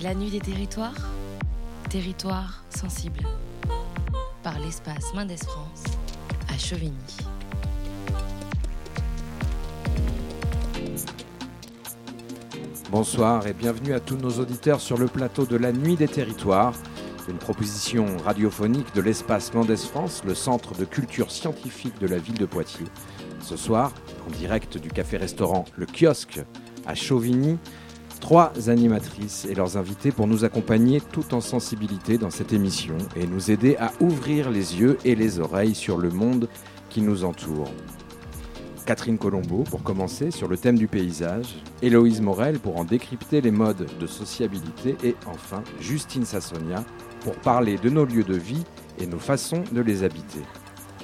La nuit des territoires, territoire sensible. Par l'espace Mendes France à Chauvigny. Bonsoir et bienvenue à tous nos auditeurs sur le plateau de la Nuit des Territoires, une proposition radiophonique de l'espace Mendes France, le centre de culture scientifique de la ville de Poitiers. Ce soir, en direct du café-restaurant Le Kiosque à Chauvigny, trois animatrices et leurs invités pour nous accompagner tout en sensibilité dans cette émission et nous aider à ouvrir les yeux et les oreilles sur le monde qui nous entoure. Catherine Colombo pour commencer sur le thème du paysage, Héloïse Morel pour en décrypter les modes de sociabilité et enfin Justine Sassonia pour parler de nos lieux de vie et nos façons de les habiter.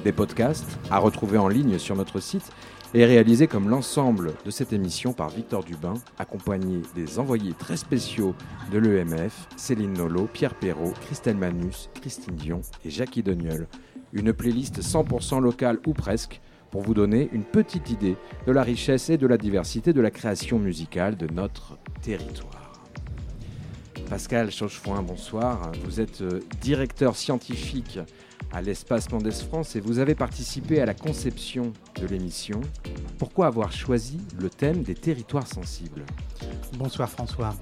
Des podcasts à retrouver en ligne sur notre site et réalisés comme l'ensemble de cette émission par Victor Dubin, accompagné des envoyés très spéciaux de l'EMF, Céline Nolo, Pierre Perrault, Christelle Manus, Christine Dion et Jackie Deniol. Une playlist 100% locale ou presque pour vous donner une petite idée de la richesse et de la diversité de la création musicale de notre territoire. Pascal Chauchefoin, bonsoir. Vous êtes euh, directeur scientifique à l'Espace Mendes France et vous avez participé à la conception de l'émission. Pourquoi avoir choisi le thème des territoires sensibles? Bonsoir François.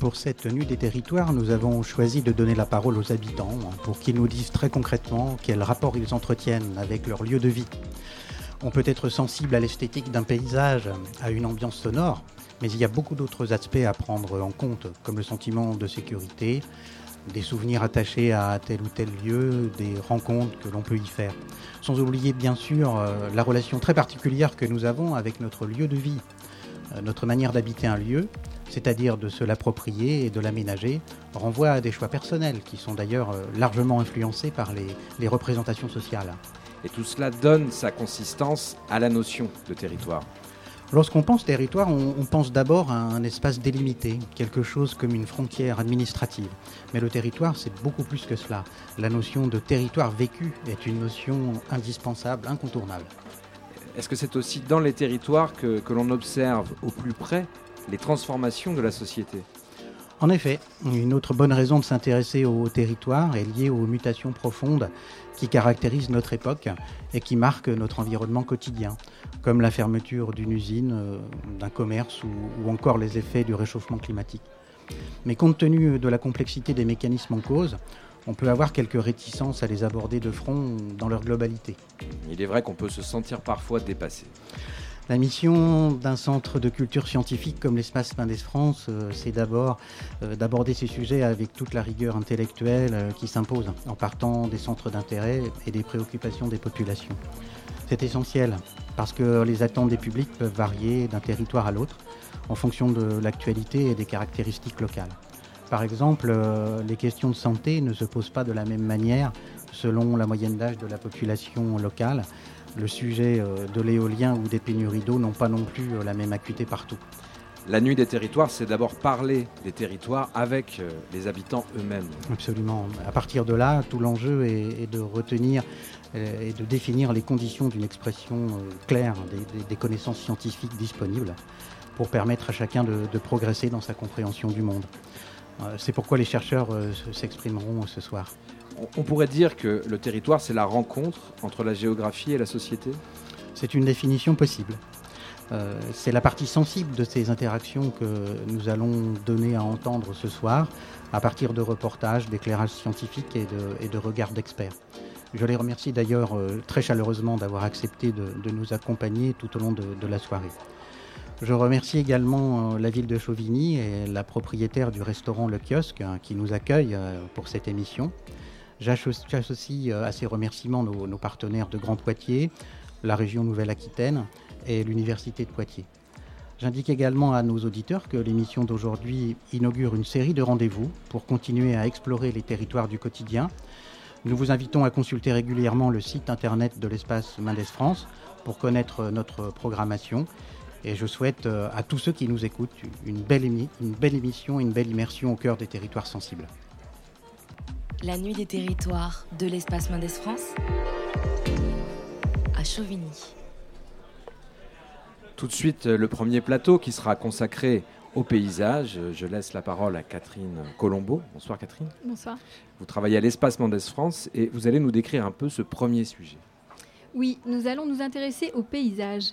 Pour cette nuit des territoires, nous avons choisi de donner la parole aux habitants pour qu'ils nous disent très concrètement quel rapport ils entretiennent avec leur lieu de vie. On peut être sensible à l'esthétique d'un paysage, à une ambiance sonore, mais il y a beaucoup d'autres aspects à prendre en compte, comme le sentiment de sécurité, des souvenirs attachés à tel ou tel lieu, des rencontres que l'on peut y faire. Sans oublier bien sûr euh, la relation très particulière que nous avons avec notre lieu de vie, euh, notre manière d'habiter un lieu, c'est-à-dire de se l'approprier et de l'aménager, renvoie à des choix personnels qui sont d'ailleurs euh, largement influencés par les, les représentations sociales. Et tout cela donne sa consistance à la notion de territoire. Lorsqu'on pense territoire, on, pense d'abord à un espace délimité, quelque chose comme une frontière administrative. Mais le territoire, c'est beaucoup plus que cela. La notion de territoire vécu est une notion indispensable, incontournable. Est-ce que c'est aussi dans les territoires que l'on observe au plus près les transformations de la société? En effet, une autre bonne raison de s'intéresser au territoire est liée aux mutations profondes qui caractérisent notre époque et qui marquent notre environnement quotidien, comme la fermeture d'une usine, euh, d'un commerce ou, ou encore les effets du réchauffement climatique. Mais compte tenu de la complexité des mécanismes en cause, on peut avoir quelques réticences à les aborder de front dans leur globalité. Il est vrai qu'on peut se sentir parfois dépassé. La mission d'un centre de culture scientifique comme l'espace Mendes France, euh, c'est d'abord euh, d'aborder ces sujets avec toute la rigueur intellectuelle euh, qui s'impose, en partant des centres d'intérêt et des préoccupations des populations. C'est essentiel parce que les attentes des publics peuvent varier d'un territoire à l'autre en fonction de l'actualité et des caractéristiques locales. Par exemple, les questions de santé ne se posent pas de la même manière selon la moyenne d'âge de la population locale. Le sujet euh, de l'éolien ou des pénuries d'eau n'ont pas non plus euh, la même acuité partout. La nuit des territoires, c'est d'abord parler des territoires avec euh, les habitants eux-mêmes. Absolument. À partir de là, tout l'enjeu est, de retenir et de définir les conditions d'une expression claire des, connaissances scientifiques disponibles pour permettre à chacun de, progresser dans sa compréhension du monde. C'est pourquoi les chercheurs se- s'exprimeront ce soir. On- pourrait dire que le territoire, c'est la rencontre entre la géographie et la société? C'est une définition possible. Euh, c'est la partie sensible de ces interactions que nous allons donner à entendre ce soir à partir de reportages, d'éclairages scientifiques et de, regards d'experts. Je les remercie d'ailleurs euh, très chaleureusement d'avoir accepté de, nous accompagner tout au long de, la soirée. Je remercie également euh, la ville de Chauvigny et la propriétaire du restaurant Le Kiosque hein, qui nous accueille pour cette émission. J'asso- J'associe euh, à ces remerciements nos, partenaires de Grand Poitiers, la région Nouvelle-Aquitaine et l'Université de Poitiers. J'indique également à nos auditeurs que l'émission d'aujourd'hui inaugure une série de rendez-vous pour continuer à explorer les territoires du quotidien. Nous vous invitons à consulter régulièrement le site internet de l'espace Mendes France pour connaître notre programmation. Et je souhaite euh, à tous ceux qui nous écoutent une belle, émi- une belle émission, une belle immersion au cœur des territoires sensibles. La nuit des territoires de l'espace Mendes France à Chauvigny. Tout de suite, le premier plateau qui sera consacré au paysage. Je laisse la parole à Catherine Colombo. Bonsoir Catherine. Bonsoir. Vous travaillez à l'Espace Mendes France et vous allez nous décrire un peu ce premier sujet. Oui, nous allons nous intéresser au paysage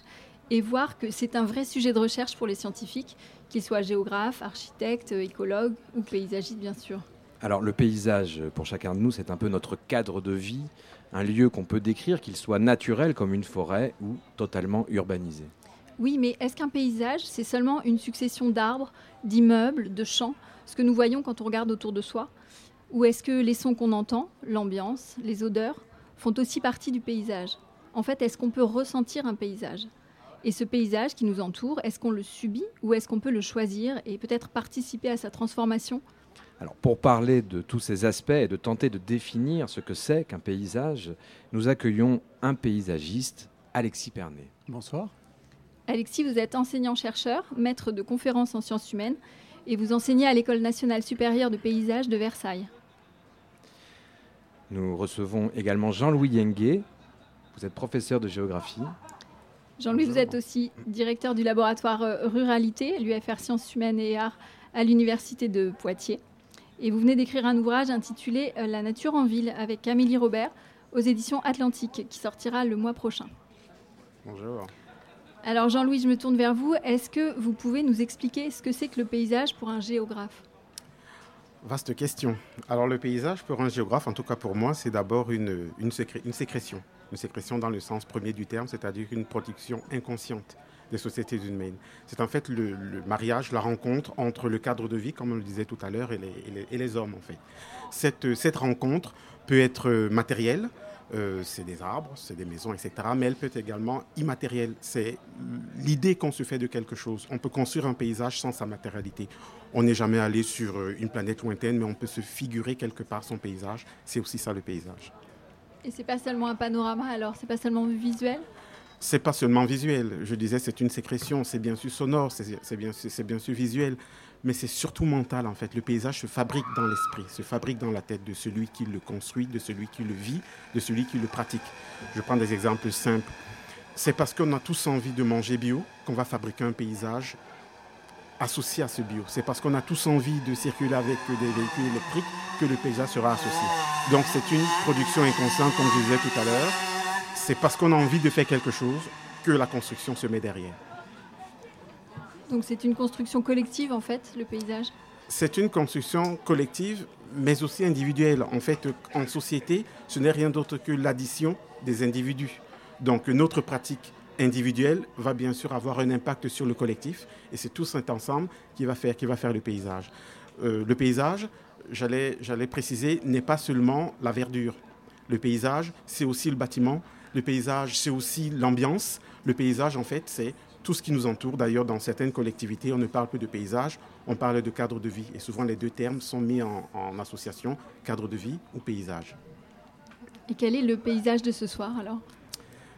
et voir que c'est un vrai sujet de recherche pour les scientifiques, qu'ils soient géographes, architectes, écologues ou paysagistes bien sûr. Alors le paysage, pour chacun de nous, c'est un peu notre cadre de vie, un lieu qu'on peut décrire, qu'il soit naturel comme une forêt ou totalement urbanisé. Oui, mais est-ce qu'un paysage, c'est seulement une succession d'arbres, d'immeubles, de champs, ce que nous voyons quand on regarde autour de soi? Ou est-ce que les sons qu'on entend, l'ambiance, les odeurs, font aussi partie du paysage? En fait, est-ce qu'on peut ressentir un paysage? Et ce paysage qui nous entoure, est-ce qu'on le subit ou est-ce qu'on peut le choisir et peut-être participer à sa transformation? Alors, pour parler de tous ces aspects et de tenter de définir ce que c'est qu'un paysage, nous accueillons un paysagiste, Alexis Pernet. Bonsoir. Alexis, vous êtes enseignant-chercheur, maître de conférences en sciences humaines et vous enseignez à l'École nationale supérieure de paysage de Versailles. Nous recevons également Jean-Louis Yengue. Vous êtes professeur de géographie. Jean-Louis, vous êtes aussi directeur du laboratoire euh, Ruralité, l'UFR Sciences humaines et arts à l'Université de Poitiers. Et vous venez d'écrire un ouvrage intitulé euh, La nature en ville avec Amélie Robert aux éditions Atlantique qui sortira le mois prochain. Bonjour. Alors Jean-Louis, je me tourne vers vous. Est-ce que vous pouvez nous expliquer ce que c'est que le paysage pour un géographe? Vaste question. Alors le paysage pour un géographe, en tout cas pour moi, c'est d'abord une, une, une, sécrétion. Une sécrétion dans le sens premier du terme, c'est-à-dire une production inconsciente des sociétés humaines. C'est en fait le, mariage, la rencontre entre le cadre de vie, comme on le disait tout à l'heure, et les, hommes en fait. Cette, cette rencontre peut être matérielle, euh, c'est des arbres, c'est des maisons, etc. Mais elle peut être également immatérielle. C'est l'idée qu'on se fait de quelque chose. On peut construire un paysage sans sa matérialité. On n'est jamais allé sur euh, une planète lointaine, mais on peut se figurer quelque part son paysage. C'est aussi ça le paysage. Et c'est pas seulement un panorama, alors? C'est pas seulement visuel? C'est pas seulement visuel. Je disais, c'est une sécrétion, c'est bien sûr sonore, c'est bien, bien sûr visuel, mais c'est surtout mental en fait. Le paysage se fabrique dans l'esprit, se fabrique dans la tête de celui qui le construit, de celui qui le vit, de celui qui le pratique. Je prends des exemples simples. C'est parce qu'on a tous envie de manger bio qu'on va fabriquer un paysage associé à ce bio. C'est parce qu'on a tous envie de circuler avec des véhicules électriques que le paysage sera associé. Donc c'est une production inconsciente, comme je disais tout à l'heure. C'est parce qu'on a envie de faire quelque chose que la construction se met derrière. Donc c'est une construction collective en fait, le paysage? C'est une construction collective, mais aussi individuelle. En fait, en société, ce n'est rien d'autre que l'addition des individus. Donc notre pratique individuelle va bien sûr avoir un impact sur le collectif, et c'est tout cet ensemble qui va faire, qui va faire le paysage. Euh, le paysage, j'allais préciser, n'est pas seulement la verdure. Le paysage, c'est aussi le bâtiment. Le paysage, c'est aussi l'ambiance. Le paysage, en fait, c'est tout ce qui nous entoure. D'ailleurs, dans certaines collectivités, on ne parle plus de paysage, on parle de cadre de vie. Et souvent, les deux termes sont mis en, association, cadre de vie ou paysage. Et quel est le paysage de ce soir alors?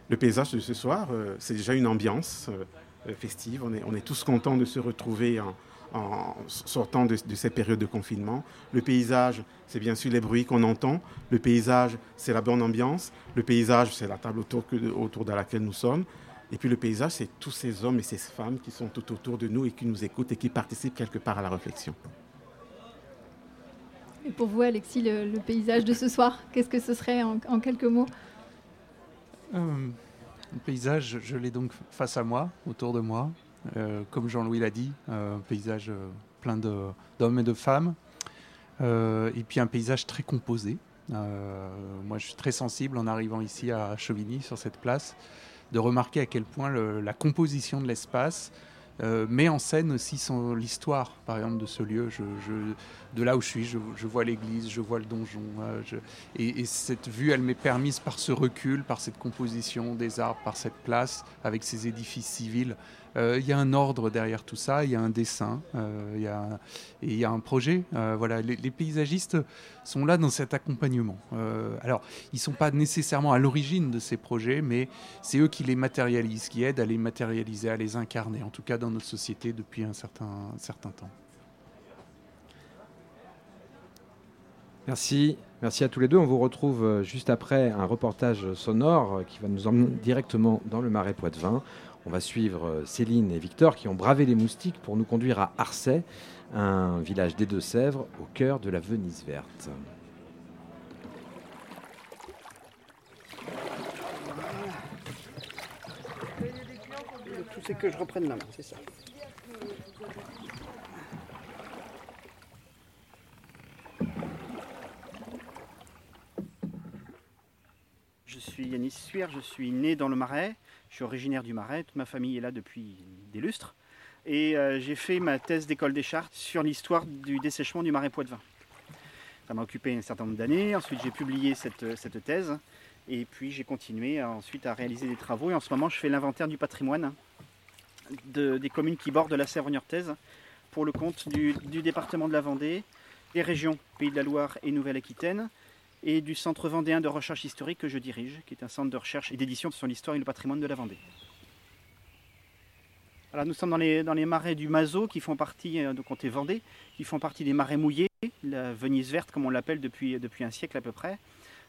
Le paysage de ce soir, euh, c'est déjà une ambiance euh, festive. On est, on est, tous contents de se retrouver en, en sortant de, de, cette période de confinement. Le paysage, c'est bien sûr les bruits qu'on entend. Le paysage, c'est la bonne ambiance. Le paysage, c'est la table autour, autour de laquelle nous sommes. Et puis le paysage, c'est tous ces hommes et ces femmes qui sont tout autour de nous et qui nous écoutent et qui participent quelque part à la réflexion. Et pour vous, Alexis, le, paysage de ce soir, qu'est-ce que ce serait en, quelques mots? Euh, Le paysage, je l'ai donc face à moi, autour de moi. Euh, comme Jean-Louis l'a dit, euh, un paysage plein d'hommes et de femmes. et puis un paysage très composé. moi, je suis très sensible en arrivant ici à Chauvigny, sur cette place de remarquer à quel point la composition de l'espace euh, met en scène aussi l'histoire, par exemple, de ce lieu. De là où je suis, je, vois l'église, je vois le donjon. Euh, et, cette vue, elle m'est permise par ce recul, par cette composition des arbres, par cette place, avec ces édifices civils. Euh, il y a un ordre derrière tout ça, il y a un dessin, il y a, y a un projet. voilà, les, paysagistes sont là dans cet accompagnement. alors, ils ne sont pas nécessairement à l'origine de ces projets, mais c'est eux qui les matérialisent, qui aident à les matérialiser, à les incarner, en tout cas dans notre société depuis un certain, certain temps. Merci. Merci à tous les deux. On vous retrouve euh, juste après un reportage sonore qui va nous emmener directement dans le Marais Poitevin. On va suivre Céline et Victor qui ont bravé les moustiques pour nous conduire à Arcet, un village des Deux-Sèvres au cœur de la Venise verte. c'est que je reprenne la c'est ça. Je suis Yanis Suer, je suis né dans le Marais, je suis originaire du Marais, toute ma famille est là depuis des lustres. Et euh, j'ai fait ma thèse d'école des chartes sur l'histoire du dessèchement du Marais Poitevin. Ça m'a occupé un certain nombre d'années, ensuite j'ai publié cette, cette, thèse, et puis j'ai continué ensuite à réaliser des travaux, et en ce moment je fais l'inventaire du patrimoine des communes qui bordent la Sèvre niortaise pour le compte du, département de la Vendée, des régions Pays de la Loire et Nouvelle-Aquitaine, et du Centre vendéen de recherche historique que je dirige, qui est un centre de recherche et d'édition sur l'histoire et le patrimoine de la Vendée. Nous sommes dans les, dans les marais du Mazo, qui font partie, euh, de comté Vendée, qui font partie des marais mouillés, la Venise verte comme on l'appelle depuis, depuis un siècle à peu près.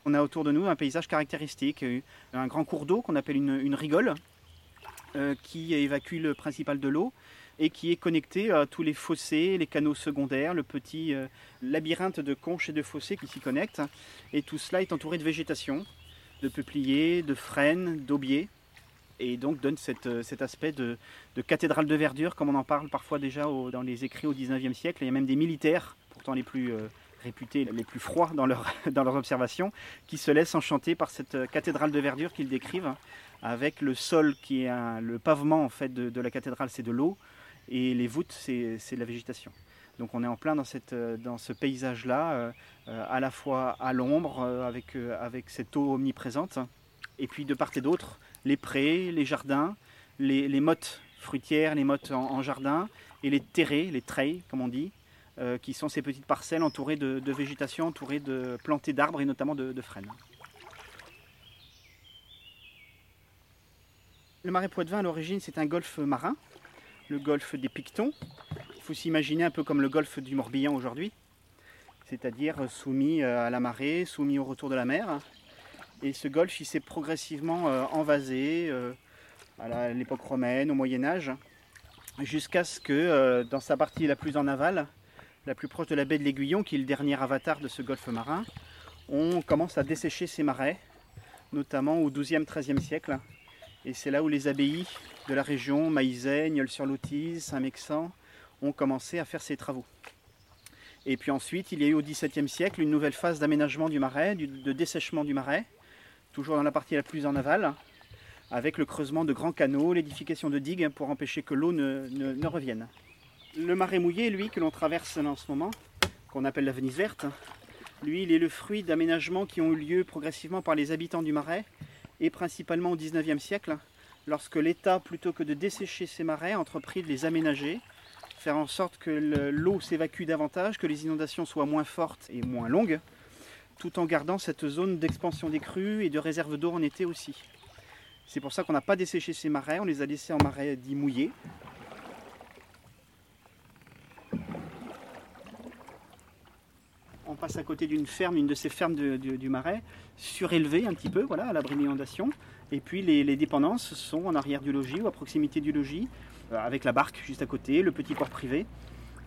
On a autour de nous un paysage caractéristique, un grand cours d'eau qu'on appelle une, une rigole, euh, qui évacue le principal de l'eau et qui est connecté à tous les fossés, les canaux secondaires, le petit euh, labyrinthe de conches et de fossés qui s'y connectent. Et tout cela est entouré de végétation, de peupliers, de frênes, d'aubiers, et donc donne euh, cet aspect de, cathédrale de verdure, comme on en parle parfois déjà dans les écrits au 19e siècle. Il y a même des militaires, pourtant les plus réputés, les plus froids dans, dans leurs observations, qui se laissent enchanter par cette cathédrale de verdure qu'ils décrivent avec le sol qui est le pavement en fait de, la cathédrale, c'est de l'eau, et les voûtes, c'est de la végétation. Donc on est en plein dans, cette, dans ce paysage-là, euh, euh, à la fois à l'ombre, euh, avec, avec cette eau omniprésente, et puis de part et d'autre, les prés, les jardins, les, les mottes fruitières, les mottes en, jardin, et les terrés, les treilles, comme on dit, qui sont ces petites parcelles entourées de, végétation, entourées de plantées d'arbres et notamment de, de frênes. Le marais Poitevin, à l'origine, c'est un golfe marin, le golfe des Pictons. Il faut s'imaginer un peu comme le golfe du Morbihan aujourd'hui, c'est-à-dire soumis euh, à la marée, soumis au retour de la mer. Et ce golfe, il s'est progressivement euh, envasé euh, à l'époque romaine, au Moyen Âge, jusqu'à ce que, dans sa partie la plus en aval, la plus proche de la baie de l'Aiguillon, qui est le dernier avatar de ce golfe marin, on commence à dessécher ces marais, notamment au XIIe, XIIIe siècle, et c'est là où les abbayes de la région, Maïzet, Nieul-sur-Lotise, Saint-Mexan, ont commencé à faire ces travaux. Et puis ensuite, il y a eu au XVIIe siècle une nouvelle phase d'aménagement du marais, de dessèchement du marais, toujours dans la partie la plus en aval, avec le creusement de grands canaux, l'édification de digues pour empêcher que l'eau ne, revienne. Le marais mouillé, lui, que l'on traverse en ce moment, qu'on appelle la Venise verte, lui, il est le fruit d'aménagements qui ont eu lieu progressivement par les habitants du marais et principalement au XIXe siècle, lorsque l'État, plutôt que de dessécher ses marais, a entrepris de les aménager, faire en sorte que l'eau s'évacue davantage, que les inondations soient moins fortes et moins longues, tout en gardant cette zone d'expansion des crues et de réserve d'eau en été aussi. C'est pour ça qu'on n'a pas desséché ces marais, on les a laissés en marais dits mouillés, passe à côté d'une ferme, une de ces fermes du Marais, surélevée un petit peu, voilà, à l'abri d'inondation. Et puis les, dépendances sont en arrière du logis ou à proximité du logis, euh, avec la barque juste à côté, le petit port privé.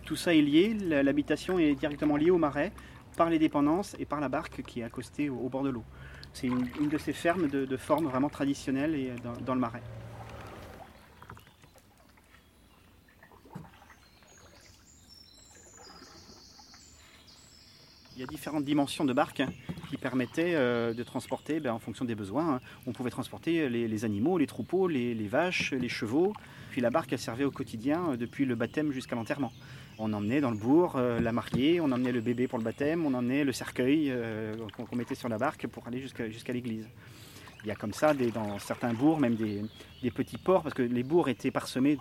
Tout ça est lié, l'habitation est directement liée au Marais par les dépendances et par la barque qui est accostée au, bord de l'eau. C'est une, de ces fermes de, forme vraiment traditionnelle et dans le Marais. Y a différentes dimensions de barques qui permettaient euh, de transporter ben, en fonction des besoins. Hein. On pouvait transporter les, animaux, les troupeaux, les, vaches, les chevaux. Puis la barque, elle servait au quotidien euh, depuis le baptême jusqu'à l'enterrement. On emmenait dans le bourg euh, la mariée, on emmenait le bébé pour le baptême, on emmenait le cercueil qu'on mettait sur la barque pour aller jusqu'à l'église. Il y a comme ça dans certains bourgs, même des, petits ports, parce que les bourgs étaient parsemés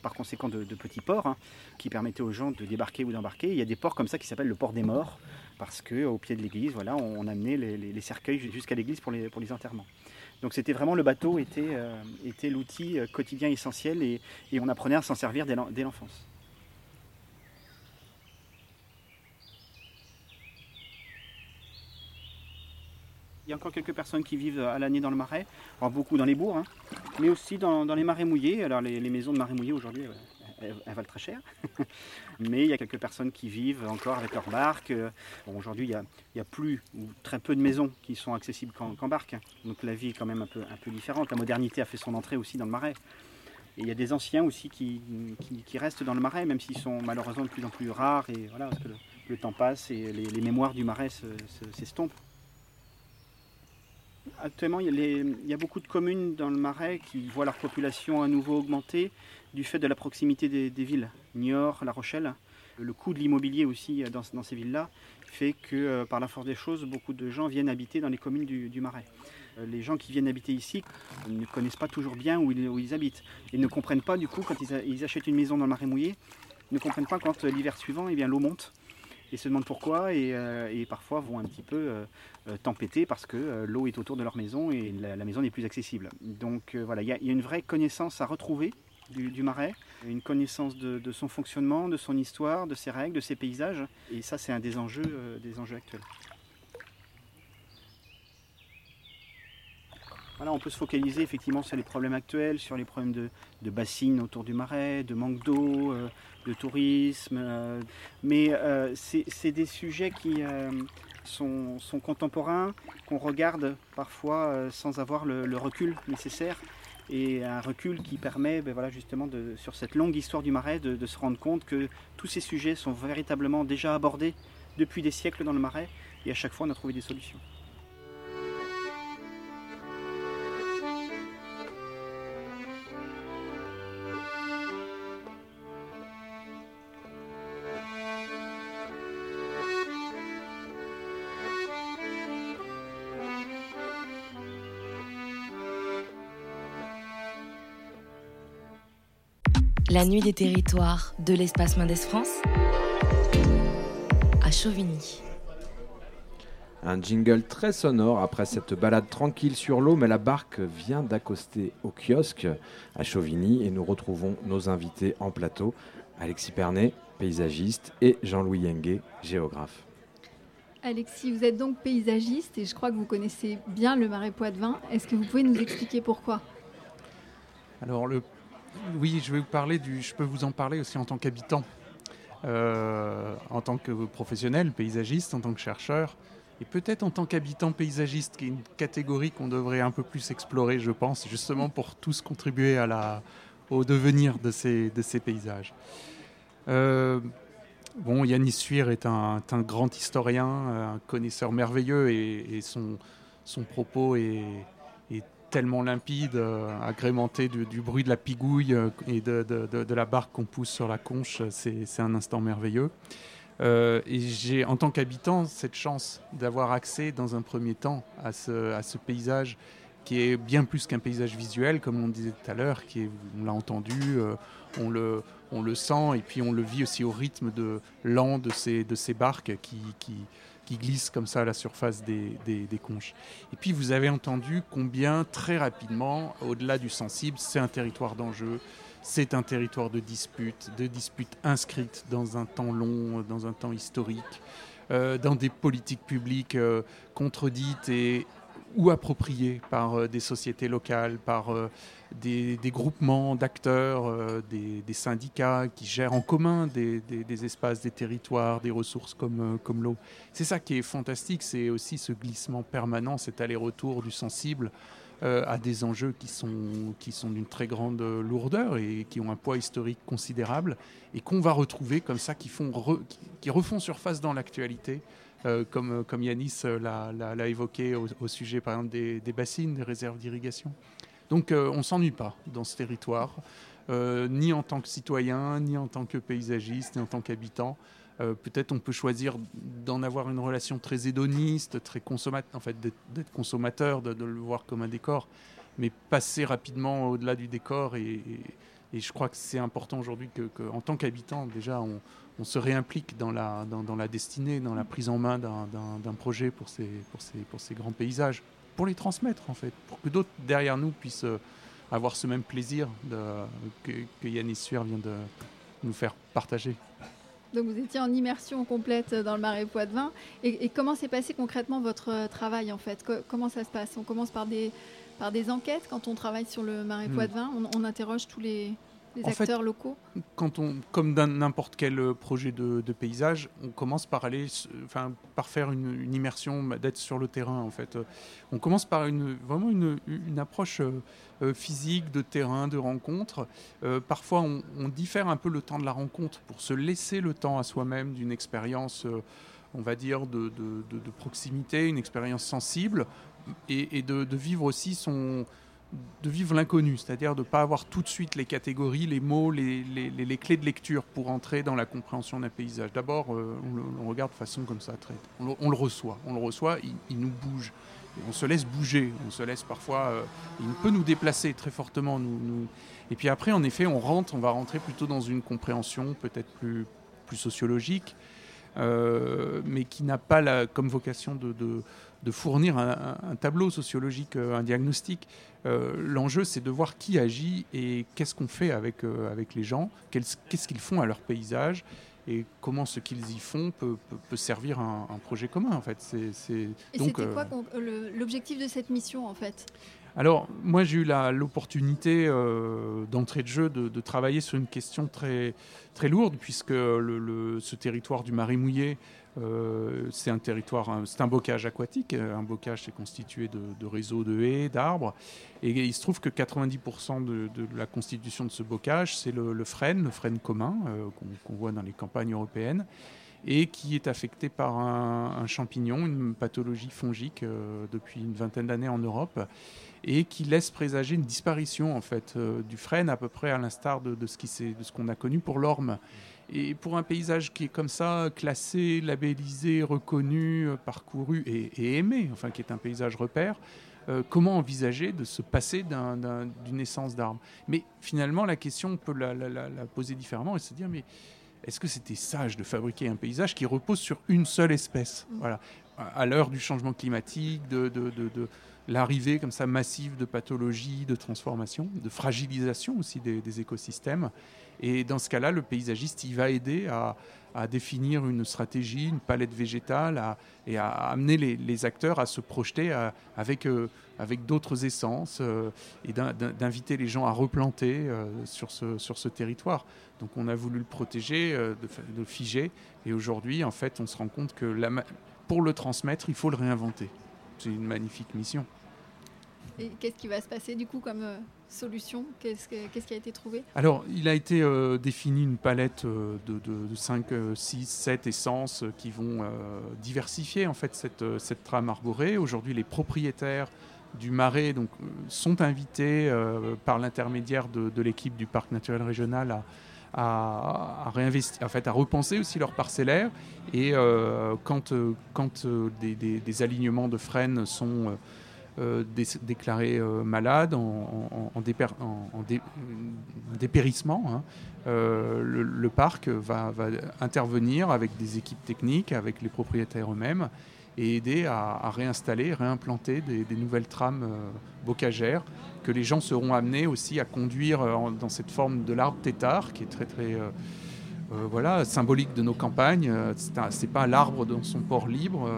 par conséquent de, petits ports hein, qui permettaient aux gens de débarquer ou d'embarquer. Il y a des ports comme ça qui s'appellent le port des morts, parce qu'au pied de l'église, voilà, on, amenait les, cercueils jusqu'à l'église pour les, pour les enterrements. Donc c'était vraiment le bateau était, euh, était l'outil euh, quotidien essentiel et, on apprenait à s'en servir dès l'enfance. Il y a encore quelques personnes qui vivent à l'année dans le marais, beaucoup dans les bourgs, hein, mais aussi dans, les marais mouillés. Alors les, maisons de marais mouillés aujourd'hui, elles, valent très cher, mais il y a quelques personnes qui vivent encore avec leur barque. aujourd'hui, il n'y a, plus ou très peu de maisons qui sont accessibles qu'en barque, donc la vie est quand même un peu, un peu différente. La modernité a fait son entrée aussi dans le marais. Et il y a des anciens aussi qui, restent dans le marais, même s'ils sont malheureusement de plus en plus rares, et voilà, parce que le, temps passe et les, mémoires du marais s'estompent. Actuellement, il y, a beaucoup de communes dans le Marais qui voient leur population à nouveau augmenter du fait de la proximité des, villes. Niort, La Rochelle. Le coût de l'immobilier aussi dans, ces villes-là fait que, euh, par la force des choses, beaucoup de gens viennent habiter dans les communes du, Marais. Euh, les gens qui viennent habiter ici ne connaissent pas toujours bien où ils, habitent. Ils ne comprennent pas, du coup, quand ils, achètent une maison dans le Marais mouillé, ne comprennent pas quand euh, l'hiver suivant, eh l'eau monte ils se demandent pourquoi et, parfois vont un petit peu euh, tempêter parce que euh, l'eau est autour de leur maison et la, maison n'est plus accessible. Donc euh, voilà, il y, a une vraie connaissance à retrouver du, marais, une connaissance de, son fonctionnement, de son histoire, de ses règles, de ses paysages. Et ça, c'est un des enjeux, des enjeux actuels. Voilà, on peut se focaliser effectivement sur les problèmes actuels, sur les problèmes de, bassines autour du marais, de manque d'eau, de tourisme. mais c'est des sujets qui, sont, contemporains, qu'on regarde parfois euh, sans avoir le, recul nécessaire. Et un recul qui permet ben voilà, justement sur cette longue histoire du marais de, se rendre compte que tous ces sujets sont véritablement déjà abordés depuis des siècles dans le marais et à chaque fois on a trouvé des solutions. La nuit des territoires de l'espace Mendes France à Chauvigny. Un jingle très sonore après cette balade tranquille sur l'eau, mais la barque vient d'accoster au kiosque à Chauvigny et nous retrouvons nos invités en plateau, Alexis Pernet, paysagiste, et Jean-Louis Yengue, géographe. Alexis, vous êtes donc paysagiste et je crois que vous connaissez bien le marais Poitevin. Est-ce que vous pouvez nous expliquer pourquoi? Alors le oui, je vais vous parler du. Je peux vous en parler aussi en tant qu'habitant, euh, en tant que professionnel, paysagiste, en tant que chercheur, et peut-être en tant qu'habitant paysagiste, qui est une catégorie qu'on devrait un peu plus explorer, je pense, justement pour tous contribuer au devenir de ces, de ces paysages. Euh, bon, Yannis Suir est un, grand historien, un connaisseur merveilleux, et, son, son propos est tellement limpide, euh, agrémenté du, bruit de la pigouille euh, et de, la barque qu'on pousse sur la conche. C'est un instant merveilleux. Euh, et j'ai, en tant qu'habitant, cette chance d'avoir accès dans un premier temps à ce, à ce paysage qui est bien plus qu'un paysage visuel, comme on disait tout à l'heure, qui est, on l'a entendu, on, le, on le sent, et puis on le vit aussi au rythme de lent de ces, de ces barques qui, qui, qui glisse comme ça à la surface des, des, conches. Et puis vous avez entendu combien très rapidement, au-delà du sensible, c'est un territoire d'enjeu, c'est un territoire de dispute, de disputes inscrites dans un temps long, dans un temps historique, euh, dans des politiques publiques euh, contredites et ou appropriées par euh, des sociétés locales, par des, groupements d'acteurs, euh, des, syndicats qui gèrent en commun des, espaces, des territoires, des ressources comme, euh, l'eau. C'est ça qui est fantastique, c'est aussi ce glissement permanent, cet aller-retour du sensible euh, à des enjeux qui sont, d'une très grande lourdeur et qui ont un poids historique considérable et qu'on va retrouver comme ça, qui, refont surface dans l'actualité. Comme, comme Yanis l'a évoqué au, sujet par exemple des, des bassines, des réserves d'irrigation. Donc euh, on ne s'ennuie pas dans ce territoire, euh, ni en tant que citoyen, ni en tant que paysagiste, ni en tant qu'habitant. Euh, peut-être on peut choisir d'en avoir une relation très hédoniste, très en fait d'être consommateur, de, le voir comme un décor, mais passer rapidement au-delà du décor. Et, je crois que c'est important aujourd'hui qu'en tant qu'habitant, déjà, on, se réimplique dans la, dans, la destinée, dans la prise en main d'un projet pour ces, pour, ces, pour ces grands paysages pour les transmettre en fait, pour que d'autres derrière nous puissent euh, avoir ce même plaisir de, que, que Yannis Suer vient de nous faire partager. Donc vous étiez en immersion complète dans le marais Poitevin. Et, et comment s'est passé concrètement votre travail en fait? Comment ça se passe? On commence par des, par des enquêtes quand on travaille sur le marais hmm. Poitevin on, on interroge tous les, les acteurs locaux quand on, Comme dans n'importe quel euh, projet de, paysage, on commence par aller, enfin, par faire une, immersion, d'être sur le terrain en fait. On commence par une, vraiment une, une approche euh, euh, physique, de terrain, de rencontre. parfois, on, diffère un peu le temps de la rencontre pour se laisser le temps à soi-même d'une expérience, on va dire, de, de, proximité, une expérience sensible, et, et de, vivre aussi son de vivre l'inconnu, c'est-à-dire de ne pas avoir tout de suite les catégories, les mots, les, clés de lecture pour entrer dans la compréhension d'un paysage. D'abord, euh, on, le regarde de façon comme ça, très, on, le, reçoit, on le reçoit, il, nous bouge. on se laisse bouger, on se laisse parfois, euh, il peut nous déplacer très fortement. Nous, Et puis après, en effet, on rentre, on va rentrer plutôt dans une compréhension peut-être plus, plus sociologique, mais qui n'a pas la, comme vocation de, de fournir un, tableau sociologique, euh, un diagnostic. Euh, l'enjeu, c'est de voir qui agit et qu'est-ce qu'on fait avec, euh, avec les gens, qu'est-ce qu'ils font à leur paysage et comment ce qu'ils y font peut, peut, servir un, un, projet commun en fait. C'est, et c'était quoi l'objectif de cette mission en fait? Alors, moi, j'ai eu l'opportunité d'entrée de jeu de, travailler sur une question très, lourde, puisque ce territoire du Marais Mouillé euh, c'est un territoire, c'est un bocage aquatique. Un bocage, c'est constitué de, réseaux de haies, d'arbres. Et il se trouve que 90% de, la constitution de ce bocage, c'est le, frêne, le frêne commun euh, qu'on voit dans les campagnes européennes et qui est affecté par un, champignon, une pathologie fongique euh, depuis une vingtaine d'années en Europe et qui laisse présager une disparition en fait du frêne à peu près à l'instar de, de ce qu'on a connu pour l'orme. Et pour un paysage qui est comme ça, classé, labellisé, reconnu, euh, parcouru et, aimé, enfin qui est un paysage repère, euh, comment envisager de se passer d'une essence d'arbre? Mais finalement, la question, on peut la, poser différemment et se dire, mais est-ce que c'était sage de fabriquer un paysage qui repose sur une seule espèce? Mmh. Voilà. À l'heure du changement climatique, de, de, de, l'arrivée comme ça massive de pathologies, de transformations, de fragilisation aussi des écosystèmes. Et dans ce cas-là, le paysagiste, il va aider à, définir une stratégie, une palette végétale et à amener les, acteurs à se projeter avec, euh, avec d'autres essences euh, et d'inviter les gens à replanter euh, sur, ce, sur ce territoire. Donc on a voulu le protéger, de, le figer. Et aujourd'hui, en fait, on se rend compte que pour le transmettre, il faut le réinventer. C'est une magnifique mission. Et qu'est-ce qui va se passer du coup comme euh, solution? Qu'est-ce, qui a été trouvé? Alors, il a été euh, défini une palette euh, de, 5, 6, 7 essences qui vont diversifier en fait cette, cette trame arborée. Aujourd'hui, les propriétaires du marais donc, sont invités par l'intermédiaire de, l'équipe du parc naturel régional à, à, réinvestir, en fait, à repenser aussi leur parcellaire. Et quand, quand des, des, alignements de frênes sont euh, déclarés euh, malades, en, en, dépérissement, hein. euh, le, parc va, intervenir avec des équipes techniques, avec les propriétaires eux-mêmes, et aider à, réinstaller, réimplanter des, nouvelles trames bocagères que les gens seront amenés aussi à conduire dans cette forme de l'arbre tétard, qui est très très voilà, symbolique de nos campagnes. c'est pas l'arbre dans son port libre,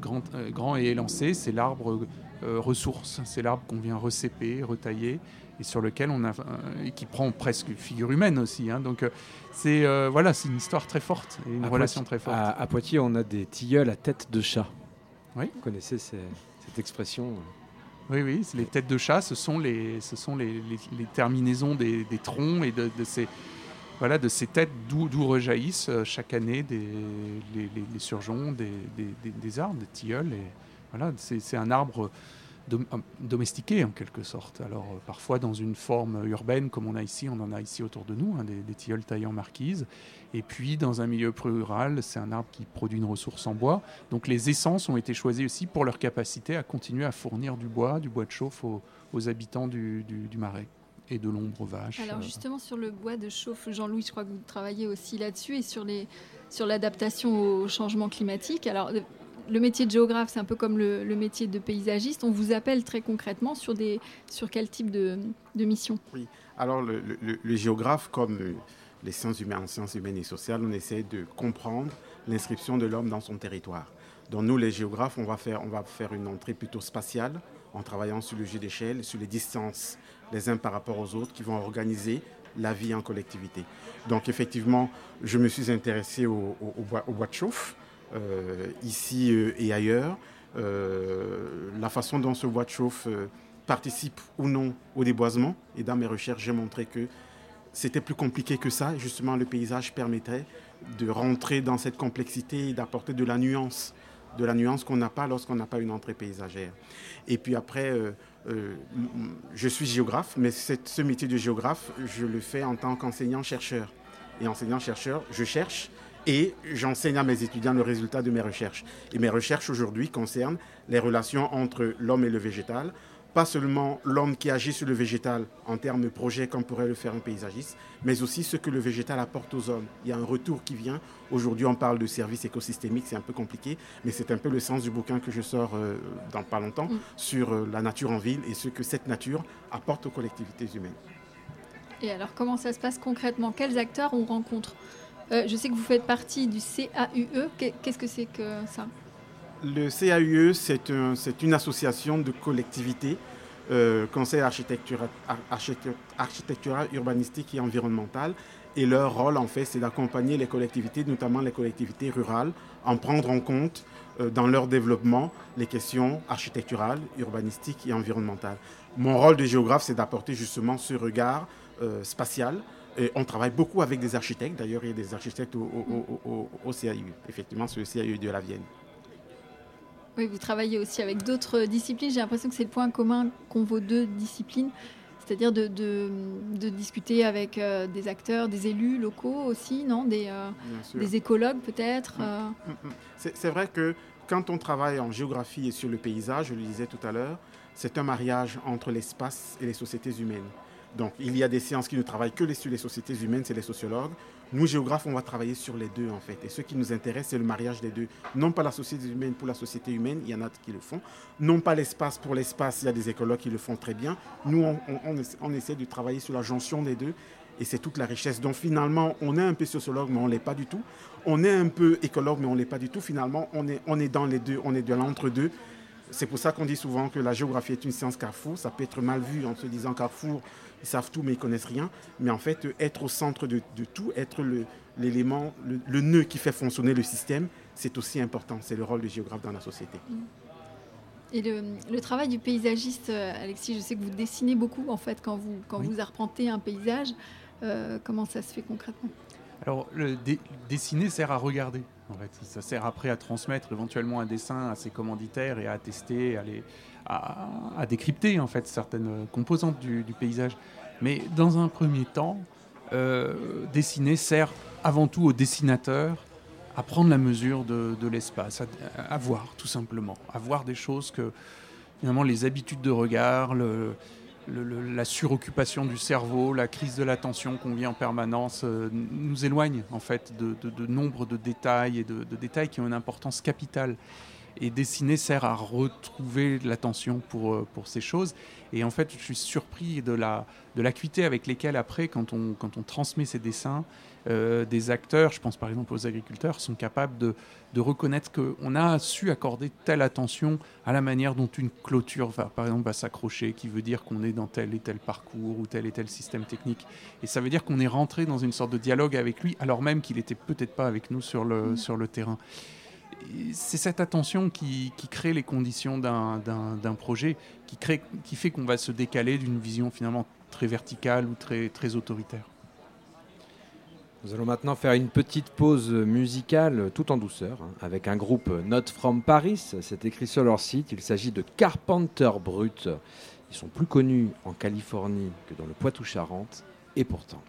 grand, grand et élancé, c'est l'arbre euh, ressource. C'est l'arbre qu'on vient recéper, retailler et sur lequel on a, euh, et qui prend presque figure humaine aussi. Hein. Donc euh, c'est voilà, c'est une histoire très forte et une relation très forte. À, Poitiers, on a des tilleuls à tête de chat. Oui. Vous connaissez cette expression Oui, oui, les têtes de chat, ce sont les, ce sont les, les, terminaisons des, des, troncs et de, ces voilà, de ces têtes d'où rejaillissent chaque année des, les, les surgeons des, des, des, arbres, des tilleuls. Et, voilà, c'est un arbre domestiqué en quelque sorte. Alors euh, parfois dans une forme urbaine comme on a ici, on en a ici autour de nous, hein, des, tilleuls taillés en marquise. Et puis dans un milieu plus rural, c'est un arbre qui produit une ressource en bois. Donc les essences ont été choisies aussi pour leur capacité à continuer à fournir du bois, du bois de chauffe aux, habitants du, marais et de l'ombre vache. Alors euh. justement sur le bois de chauffe, Jean-Louis, je crois que vous travaillez aussi là-dessus et sur les sur l'adaptation au changement climatique. Alors le métier de géographe, c'est un peu comme le, métier de paysagiste. On vous appelle très concrètement sur, des, sur quel type de, mission? Oui, alors le, géographe, comme les sciences humaines, en sciences humaines et sociales, on essaie de comprendre l'inscription de l'homme dans son territoire. Donc nous, les géographes, on va faire, on va faire une entrée plutôt spatiale en travaillant sur le jeu d'échelle, sur les distances les uns par rapport aux autres qui vont organiser la vie en collectivité. Donc effectivement, je me suis intéressé au, bois, de chauffe, ici euh, et ailleurs. Euh, la façon dont ce bois de chauffe participe ou non au déboisement. Et dans mes recherches, j'ai montré que c'était plus compliqué que ça. Justement, le paysage permettrait de rentrer dans cette complexité et d'apporter de la nuance, de la nuance qu'on n'a pas lorsqu'on n'a pas une entrée paysagère. Et puis après, euh, euh, je suis géographe, mais ce métier de géographe, je le fais en tant qu'enseignant-chercheur. Et enseignant-chercheur, je cherche et j'enseigne à mes étudiants le résultat de mes recherches. Et mes recherches aujourd'hui concernent les relations entre l'homme et le végétal, pas seulement l'homme qui agit sur le végétal en termes de projet comme pourrait le faire un paysagiste, mais aussi ce que le végétal apporte aux hommes. Il y a un retour qui vient. Aujourd'hui, on parle de services écosystémiques, c'est un peu compliqué, mais c'est un peu le sens du bouquin que je sors euh, dans pas longtemps mm. sur euh, la nature en ville et ce que cette nature apporte aux collectivités humaines. Et alors, comment ça se passe concrètement? Quels acteurs on rencontre? Euh, Je sais que vous faites partie du CAUE. Qu'est-ce que c'est que ça? Le CAUE, c'est une association de collectivités, euh, conseil architectural, architectural, urbanistique et environnemental. Et leur rôle, en fait, c'est d'accompagner les collectivités, notamment les collectivités rurales, en prendre en compte euh, dans leur développement les questions architecturales, urbanistiques et environnementales. Mon rôle de géographe, c'est d'apporter justement ce regard spatial. Et on travaille beaucoup avec des architectes. D'ailleurs, il y a des architectes au, au, au, CAU, effectivement, sur le CAU de la Vienne. Oui, vous travaillez aussi avec d'autres disciplines. J'ai l'impression que c'est le point commun qu'ont vos deux disciplines, c'est-à-dire de, de, discuter avec euh, des acteurs, des élus locaux aussi, non? Des, euh, des écologues peut-être. Mm, euh. mm, mm. C'est vrai que quand on travaille en géographie et sur le paysage, je le disais tout à l'heure, c'est un mariage entre l'espace et les sociétés humaines. Donc, il y a des sciences qui ne travaillent que sur les sociétés humaines, c'est les sociologues. Nous, géographes, on va travailler sur les deux, en fait. Et ce qui nous intéresse, c'est le mariage des deux. Non pas la société humaine pour la société humaine, il y en a qui le font. Non pas l'espace pour l'espace, il y a des écologues qui le font très bien. Nous, on, essaie de travailler sur la jonction des deux. Et c'est toute la richesse. Donc finalement, on est un peu sociologue, mais on ne l'est pas du tout. On est un peu écologue, mais on ne l'est pas du tout. Finalement, on est, on est dans les deux, on est de l'entre-deux. C'est pour ça qu'on dit souvent que la géographie est une science carrefour. Ça peut être mal vu en se disant carrefour, ils savent tout mais ils connaissent rien. Mais en fait, être au centre de, tout, être l'élément, le, nœud qui fait fonctionner le système, c'est aussi important. C'est le rôle du géographe dans la société. Et le, travail du paysagiste, euh, Alexis, je sais que vous dessinez beaucoup en fait quand vous, quand vous arpentez un paysage. Euh, comment ça se fait concrètement? Alors, le dessiner sert à regarder. En fait. Ça sert après à transmettre éventuellement un dessin à ses commanditaires et à tester, à, les, à, décrypter en fait certaines composantes du, paysage. Mais dans un premier temps, euh, dessiner sert avant tout au dessinateur à prendre la mesure de, l'espace, à, voir tout simplement, à voir des choses que finalement les habitudes de regard, la suroccupation du cerveau, la crise de l'attention qu'on vit en permanence euh, nous éloignent en fait de, nombre de détails et de, détails qui ont une importance capitale. Et dessiner sert à retrouver l'attention pour, euh, pour ces choses. Et en fait, je suis surpris de l'acuité la, de avec lesquelles après, quand on, quand on transmet ces dessins, euh, des acteurs, je pense par exemple aux agriculteurs, sont capables de, de reconnaître qu'on a su accorder telle attention à la manière dont une clôture va, par exemple, va s'accrocher, qui veut dire qu'on est dans tel et tel parcours ou tel et tel système technique. Et ça veut dire qu'on est rentré dans une sorte de dialogue avec lui, alors même qu'il n'était peut-être pas avec nous sur le, mmh. sur le terrain. C'est cette attention qui, crée les conditions d'un projet, qui, fait qu'on va se décaler d'une vision finalement très verticale ou très, très autoritaire. Nous allons maintenant faire une petite pause musicale tout en douceur hein, avec un groupe Not From Paris. C'est écrit sur leur site. Il s'agit de Carpenter Brut. Ils sont plus connus en Californie que dans le Poitou-Charentes et pourtant.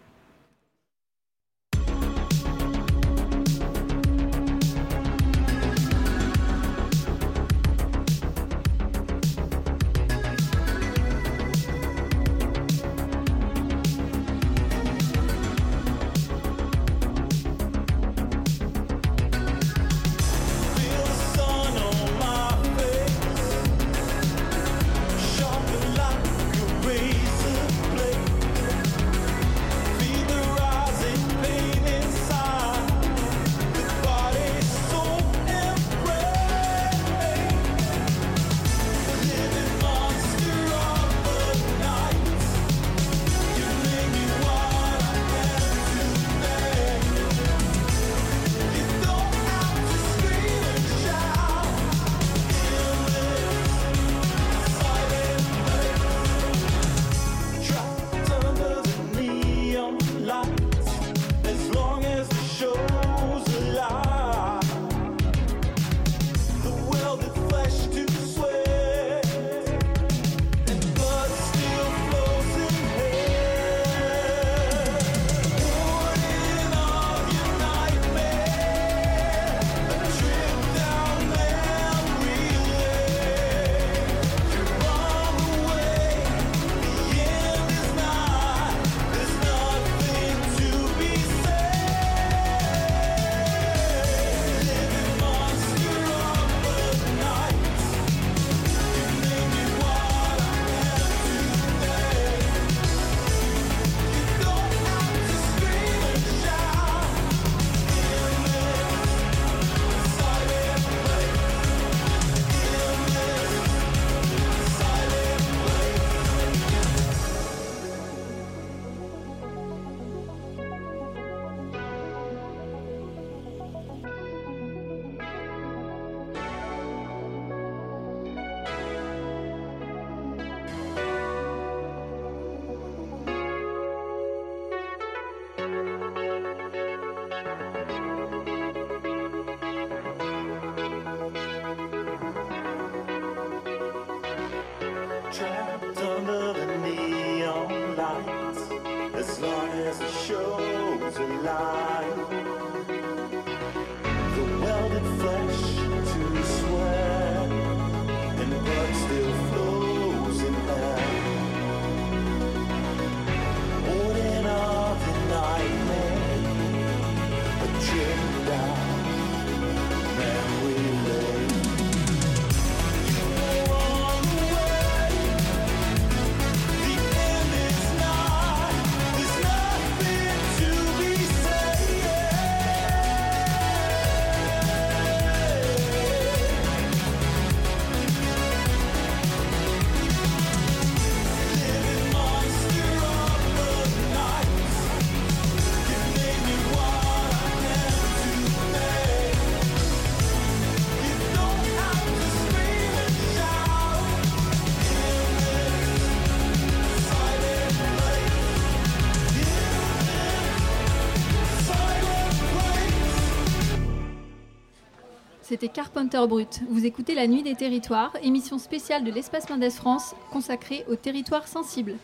C'était Carpenter Brut. Vous écoutez La Nuit des Territoires, émission spéciale de l'Espace Mendes France consacrée aux territoires sensibles.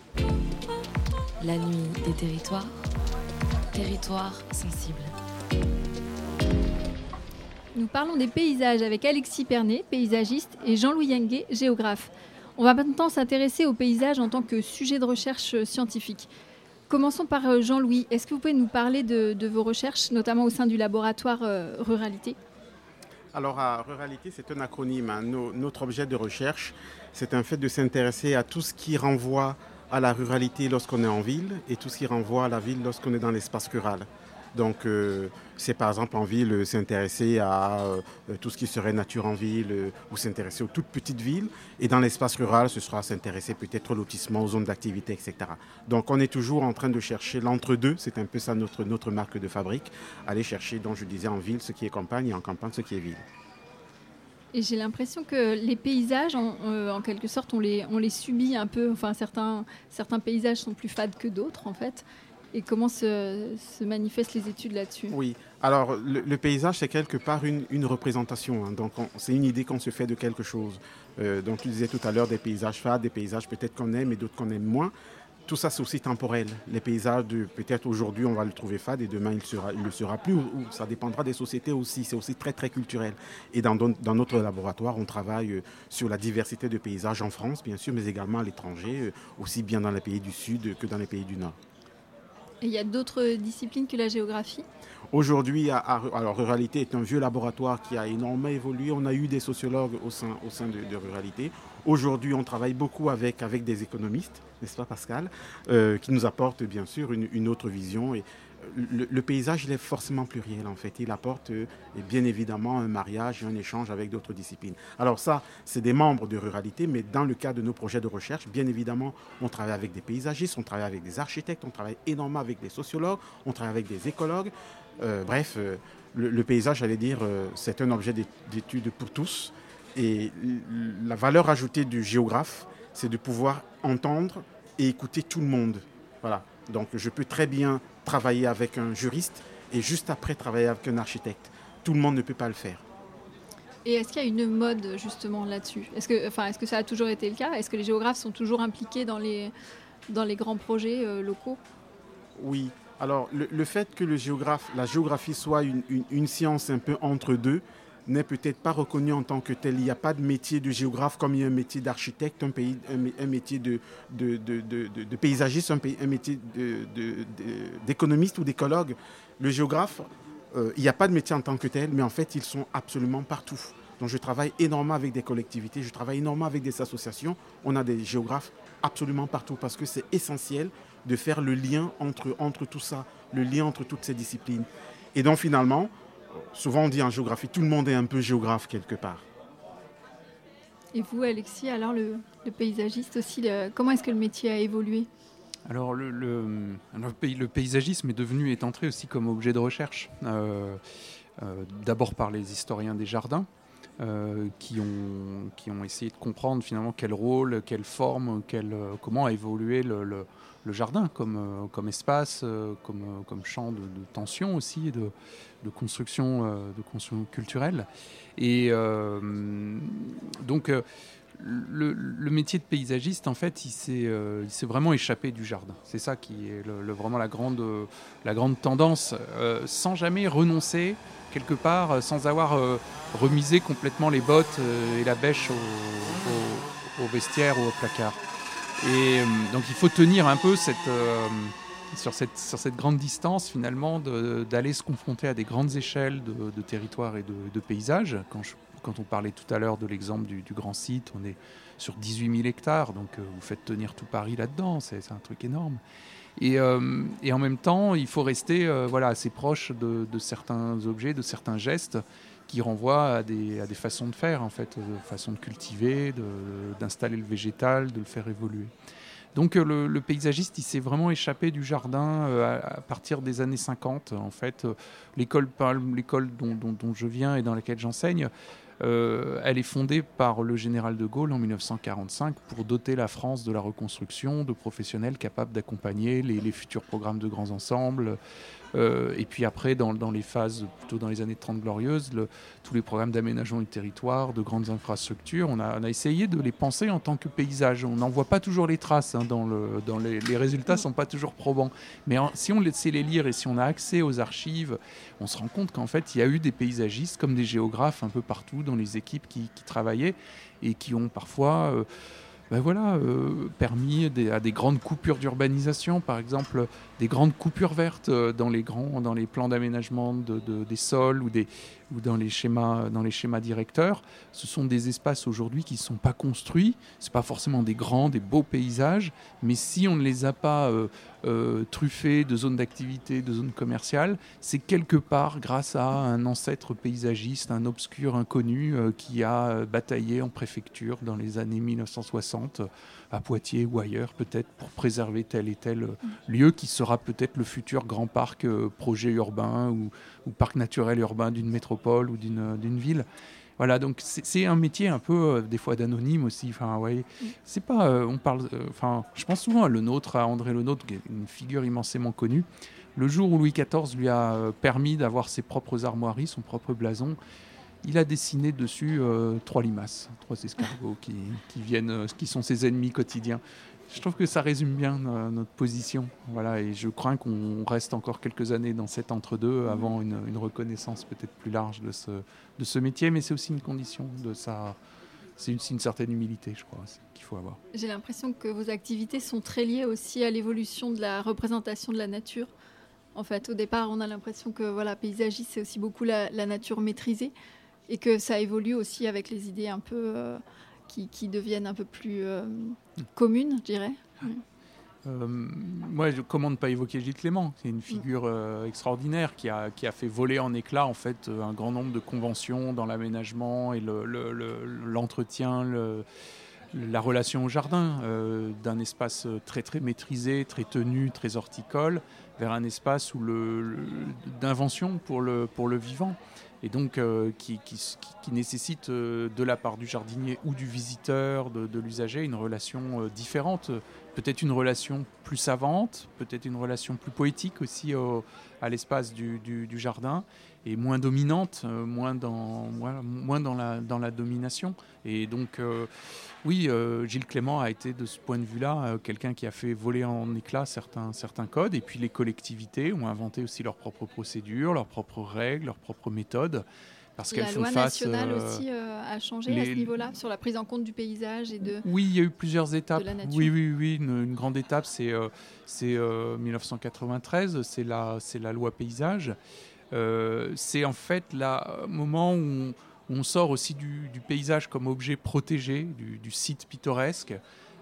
La Nuit des Territoires, territoires sensibles. Nous parlons des paysages avec Alexis Pernet, paysagiste, et Jean-Louis Yengue, géographe. On va maintenant s'intéresser aux paysages en tant que sujet de recherche scientifique. Commençons par euh, Jean-Louis. Est-ce que vous pouvez nous parler de, vos recherches, notamment au sein du laboratoire euh, Ruralité? Alors, à Ruralité, c'est un acronyme. Hein. notre objet de recherche, c'est un fait de s'intéresser à tout ce qui renvoie à la ruralité lorsqu'on est en ville et tout ce qui renvoie à la ville lorsqu'on est dans l'espace rural. Donc, euh, c'est par exemple en ville euh, s'intéresser à euh, tout ce qui serait nature en ville ou s'intéresser aux toutes petites villes. Et dans l'espace rural, ce sera s'intéresser peut-être au lotissement, aux zones d'activité, etc. Donc, on est toujours en train de chercher l'entre-deux. C'est un peu ça notre, notre marque de fabrique. Aller chercher, donc je disais, en ville ce qui est campagne et en campagne ce qui est ville. Et j'ai l'impression que les paysages, en, quelque sorte, on les, on les subit un peu. Enfin, certains, certains paysages sont plus fades que d'autres, en fait. Et comment se, manifestent les études là-dessus? Oui, alors le, paysage, c'est quelque part une, représentation. Hein. donc c'est une idée qu'on se fait de quelque chose. Euh, donc tu disais tout à l'heure des paysages fades, des paysages peut-être qu'on aime et d'autres qu'on aime moins. Tout ça, c'est aussi temporel. Les paysages, peut-être aujourd'hui, on va le trouver fade et demain, il ne il le sera plus. Ça dépendra des sociétés aussi. C'est aussi très, très culturel. Et dans, dans, notre laboratoire, on travaille euh, sur la diversité de paysages en France, bien sûr, mais également à l'étranger, euh, aussi bien dans les pays du Sud que dans les pays du Nord. Il y a d'autres disciplines que la géographie? Aujourd'hui, alors Ruralité est un vieux laboratoire qui a énormément évolué. On a eu des sociologues au sein, de, Ruralité. Aujourd'hui, on travaille beaucoup avec, des économistes, n'est-ce pas Pascal, euh, qui nous apportent bien sûr une, autre vision. Le, paysage, il est forcément pluriel en fait. Il apporte euh, bien évidemment un mariage et un échange avec d'autres disciplines. Alors ça, c'est des membres de ruralité, mais dans le cas de nos projets de recherche, bien évidemment, on travaille avec des paysagistes, on travaille avec des architectes, on travaille énormément avec des sociologues, on travaille avec des écologues. Euh, bref, euh, le, paysage, j'allais dire, c'est un objet d'étude pour tous. Et la valeur ajoutée du géographe, c'est de pouvoir entendre et écouter tout le monde. Voilà. Donc je peux très bien travailler avec un juriste et juste après travailler avec un architecte. Tout le monde ne peut pas le faire. Et est-ce qu'il y a une mode justement là-dessus? Est-ce que, enfin, est-ce que ça a toujours été le cas? Est-ce que les géographes sont toujours impliqués dans les, dans les grands projets euh, locaux? Oui. Alors le, fait que le géographe, la géographie soit une, une science un peu entre deux, n'est peut-être pas reconnu en tant que tel. Il n'y a pas de métier de géographe comme il y a un métier d'architecte, un, un, métier de, paysagiste, un, métier d'économiste ou d'écologue. Le géographe, euh, il n'y a pas de métier en tant que tel, mais en fait, ils sont absolument partout. Donc je travaille énormément avec des collectivités, je travaille énormément avec des associations. On a des géographes absolument partout parce que c'est essentiel de faire le lien entre, entre tout ça, le lien entre toutes ces disciplines. Et donc finalement, souvent on dit en géographie, tout le monde est un peu géographe quelque part. Et vous, Alexis, alors le, paysagiste aussi, comment est-ce que le métier a évolué? Alors le, le, paysagisme est devenu, est entré aussi comme objet de recherche, euh, euh, d'abord par les historiens des jardins, euh, qui, ont, qui ont essayé de comprendre finalement quel rôle, quelle forme, quel, comment a évolué le, le jardin comme, euh, comme espace, euh, comme, euh, comme champ de, tension aussi, de, de, construction, de construction culturelle. Et donc, le, métier de paysagiste, en fait, il s'est euh, vraiment échappé du jardin. C'est ça qui est vraiment la grande, la grande tendance, sans jamais renoncer quelque part, sans avoir remisé complètement les bottes et la bêche au, vestiaire ou au placard. Et donc il faut tenir un peu cette, sur, cette, grande distance, finalement, d'aller se confronter à des grandes échelles de, de territoires et de, de paysages. Quand on parlait tout à l'heure de l'exemple du, grand site, on est sur 18 000 hectares, donc euh, vous faites tenir tout Paris là-dedans, c'est un truc énorme. Et, euh, en même temps, il faut rester euh, assez proche de, certains objets, de certains gestes qui renvoient à des, façons de faire, en fait, de façon de cultiver, d'installer le végétal, de le faire évoluer. Donc le, paysagiste, il s'est vraiment échappé du jardin à, partir des années 50. En fait, l'école dont, je viens et dans laquelle j'enseigne euh, elle est fondée par le général de Gaulle en 1945 pour doter la France de la reconstruction, de professionnels capables d'accompagner les, futurs programmes de grands ensembles, euh, et puis après, dans, les phases, plutôt dans les années 30 glorieuses, tous les programmes d'aménagement du territoire, de grandes infrastructures, on a, essayé de les penser en tant que paysage. On n'en voit pas toujours les traces, hein, dans, le, dans les, résultats ne sont pas toujours probants. Mais si on sait les lire et si on a accès aux archives, on se rend compte qu'en fait, il y a eu des paysagistes comme des géographes un peu partout dans les équipes qui, travaillaient et qui ont parfois... Euh, ben voilà, euh, permis à des grandes coupures d'urbanisation, par exemple des grandes coupures vertes euh, dans les, grands, dans les plans d'aménagement de, des sols ou, des, ou dans, les schémas, dans les schémas directeurs. Ce sont des espaces aujourd'hui qui ne sont pas construits, ce pas forcément des grands, des beaux paysages, mais si on ne les a pas euh, truffés de zones d'activité, de zones commerciales, c'est quelque part grâce à un ancêtre paysagiste, un obscur inconnu qui a bataillé en préfecture dans les années 1960 à Poitiers ou ailleurs, peut-être pour préserver tel et tel euh, lieu qui sera peut-être le futur grand parc euh, projet urbain ou, parc naturel urbain d'une métropole ou d'une euh, ville. Voilà, donc c'est un métier un peu des fois d'anonyme aussi. Enfin, ouais, c'est pas, on parle, enfin, je pense souvent à le nôtre, à André Le Nôtre, qui est une figure immensément connue. Le jour où Louis XIV lui a permis d'avoir ses propres armoiries, son propre blason, il a dessiné dessus euh, trois limaces, trois escargots qui, viennent, euh, qui sont ses ennemis quotidiens. Je trouve que ça résume bien notre position. Voilà, et je crains qu'on reste encore quelques années dans cet entre-deux avant une, reconnaissance peut-être plus large de ce, de ce métier, mais c'est aussi une condition de sa. C'est une, une, certaine humilité, je crois, qu'il faut avoir. J'ai l'impression que vos activités sont très liées aussi à l'évolution de la représentation de la nature. En fait, au départ, on a l'impression que voilà, paysagiste, c'est aussi beaucoup la, la nature maîtrisée et que ça évolue aussi avec les idées un peu euh, qui, deviennent un peu plus euh, communes, je dirais. Euh, moi, comment ne pas évoquer Gilles Clément C'est une figure extraordinaire qui a, qui a fait voler en éclats en fait un grand nombre de conventions dans l'aménagement et l'entretien, le, la relation au jardin, d'un espace très très maîtrisé, très tenu, très horticole, vers un espace d'invention pour le, pour le vivant et donc euh, qui, nécessite euh, de la part du jardinier ou du visiteur, de, l'usager, une relation euh, différente, peut-être une relation plus savante, peut-être une relation plus poétique aussi à l'espace du, jardin, et moins dominante, moins dans, moins, la, dans la domination. Et donc, oui, Gilles Clément a été de ce point de vue-là quelqu'un qui a fait voler en éclats certains, certains codes, et puis les collectivités ont inventé aussi leurs propres procédures, leurs propres règles, leurs propres méthodes. Parce la loi nationale euh, aussi euh, a changé à ce niveau-là, sur la prise en compte du paysage et de. Oui, il y a eu plusieurs étapes. Oui, oui, oui. Une, grande étape, c'est euh, 1993, c'est la, la loi paysage. c'est en fait le moment où on, sort aussi du, paysage comme objet protégé, du, site pittoresque,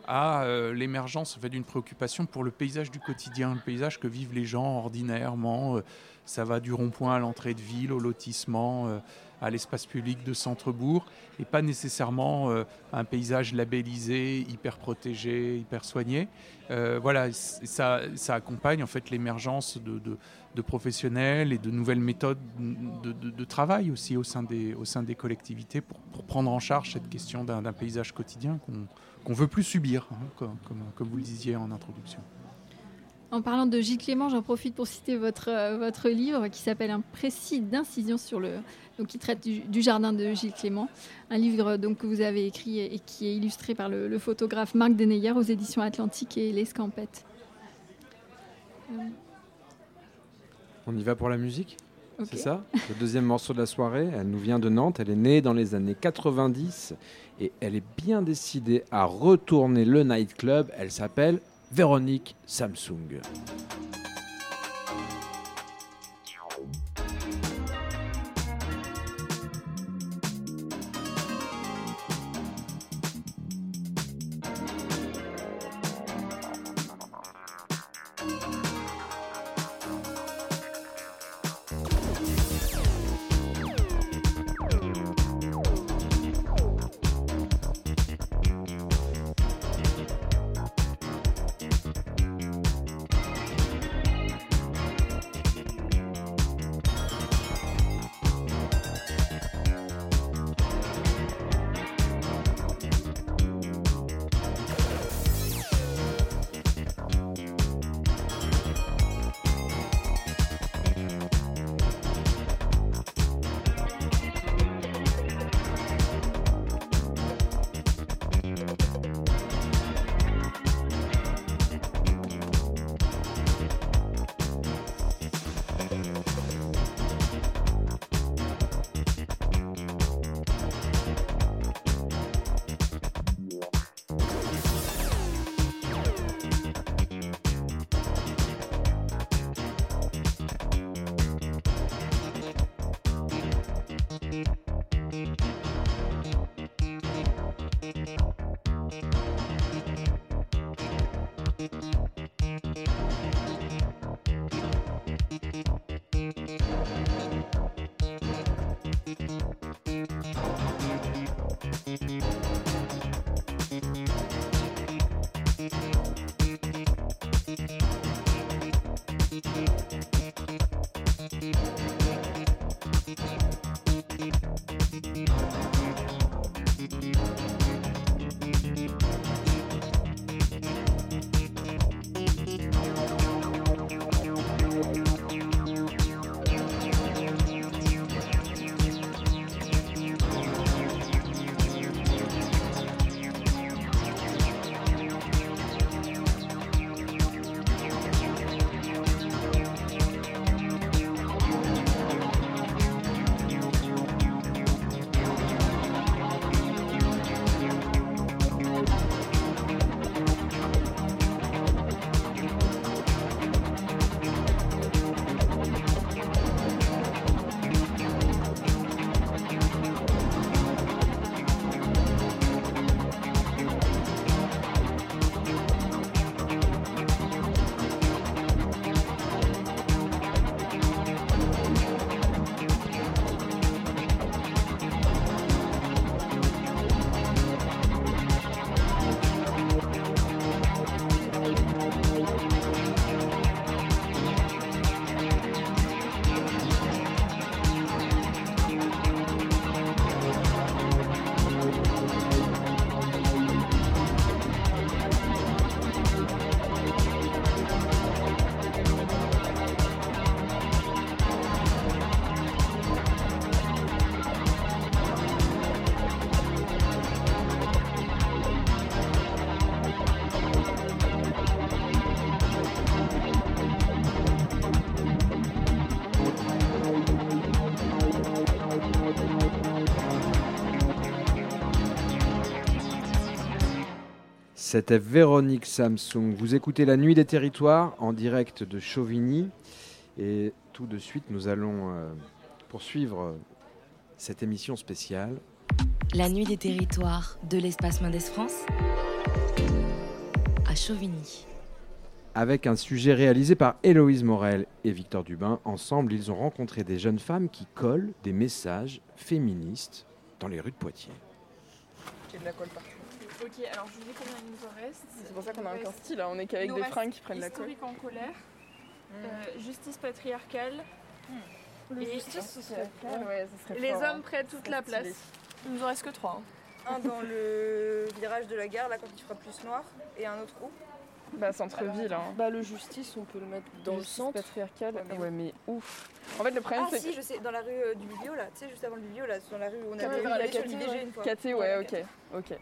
à l'émergence en fait, d'une préoccupation pour le paysage du quotidien, le paysage que vivent les gens ordinairement. ça va du rond-point à l'entrée de ville, au lotissement à l'espace public de centre-bourg et pas nécessairement euh, un paysage labellisé, hyper protégé, hyper soigné. Euh, voilà, ça, accompagne en fait l'émergence de, professionnels et de nouvelles méthodes de, travail aussi au sein des, collectivités pour, prendre en charge cette question d'un paysage quotidien qu'on ne veut plus subir, hein, comme, vous le disiez en introduction. En parlant de Gilles Clément, j'en profite pour citer votre, euh, votre livre qui s'appelle Un précis d'incision sur le. Donc, qui traite du, jardin de Gilles Clément. Un livre donc, que vous avez écrit et qui est illustré par le, photographe Marc Deneyer aux éditions Atlantique et L'Escampette. On y va pour la musique? C'est ça? Le deuxième morceau de la soirée, elle nous vient de Nantes, elle est née dans les années 90 et elle est bien décidée à retourner le nightclub. Elle s'appelle Véronique Samsung. C'était Véronique Samsung. Vous écoutez La Nuit des Territoires en direct de Chauvigny. Et tout de suite, nous allons euh, poursuivre cette émission spéciale. La Nuit des Territoires de l'espace Mendes France à Chauvigny. Avec un sujet réalisé par Héloïse Morel et Victor Dubin. Ensemble, ils ont rencontré des jeunes femmes qui collent des messages féministes dans les rues de Poitiers. de la colle partout. Ok, alors je vous dis combien il nous en reste. C'est pour ça qu'on a un style, hein. on est qu'avec des fringues qui prennent la colle. Historique en colère, hmm. euh, justice patriarcale. Hmm. et justice sociale. Ouais, ça serait les hommes hein. prennent toute la place. Il nous en reste que trois. Hein. Un dans le virage de la gare, là quand il fera plus noir, et un autre où? Bah, centre-ville. Hein. Bah, le justice, on peut le mettre dans le, centre. patriarcal. Ouais, mais ouf. En fait, le problème, ah, c'est. si, je sais, dans la rue euh, du milieu, là. Tu sais, juste avant le milieu, là, dans la rue où on avait vu la une fois. Caté, ouais, ok. Ok.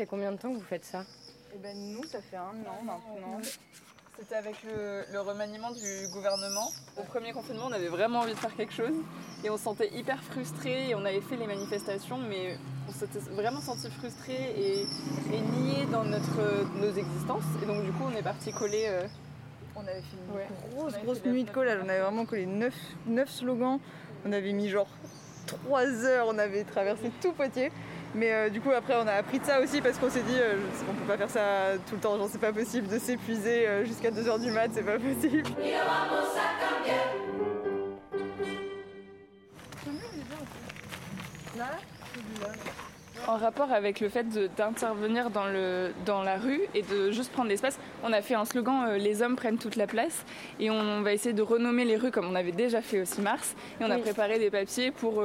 Fait combien de temps que vous faites ça Eh ben nous, ça fait un an maintenant. C'était avec le, remaniement du gouvernement. Au premier confinement, on avait vraiment envie de faire quelque chose et on se sentait hyper frustrés et on avait fait les manifestations, mais on s'était vraiment senti frustrés et, et niés dans notre, nos existences. Et donc du coup, on est parti coller. Euh, on avait fait une grosse, grosse nuit de collage. On avait vraiment collé 9, 9 slogans. On avait mis genre 3 heures, on avait traversé tout Poitiers. Mais euh, du coup après on a appris de ça aussi parce qu'on s'est dit euh, on peut pas faire ça tout le temps, genre c'est pas possible de s'épuiser euh, jusqu'à 2h du mat, c'est pas possible. En rapport avec le fait d'intervenir dans, dans la rue et de juste prendre l'espace, on a fait un slogan Les hommes prennent toute la place et on va essayer de renommer les rues comme on avait déjà fait au 6 mars et on a préparé des papiers pour,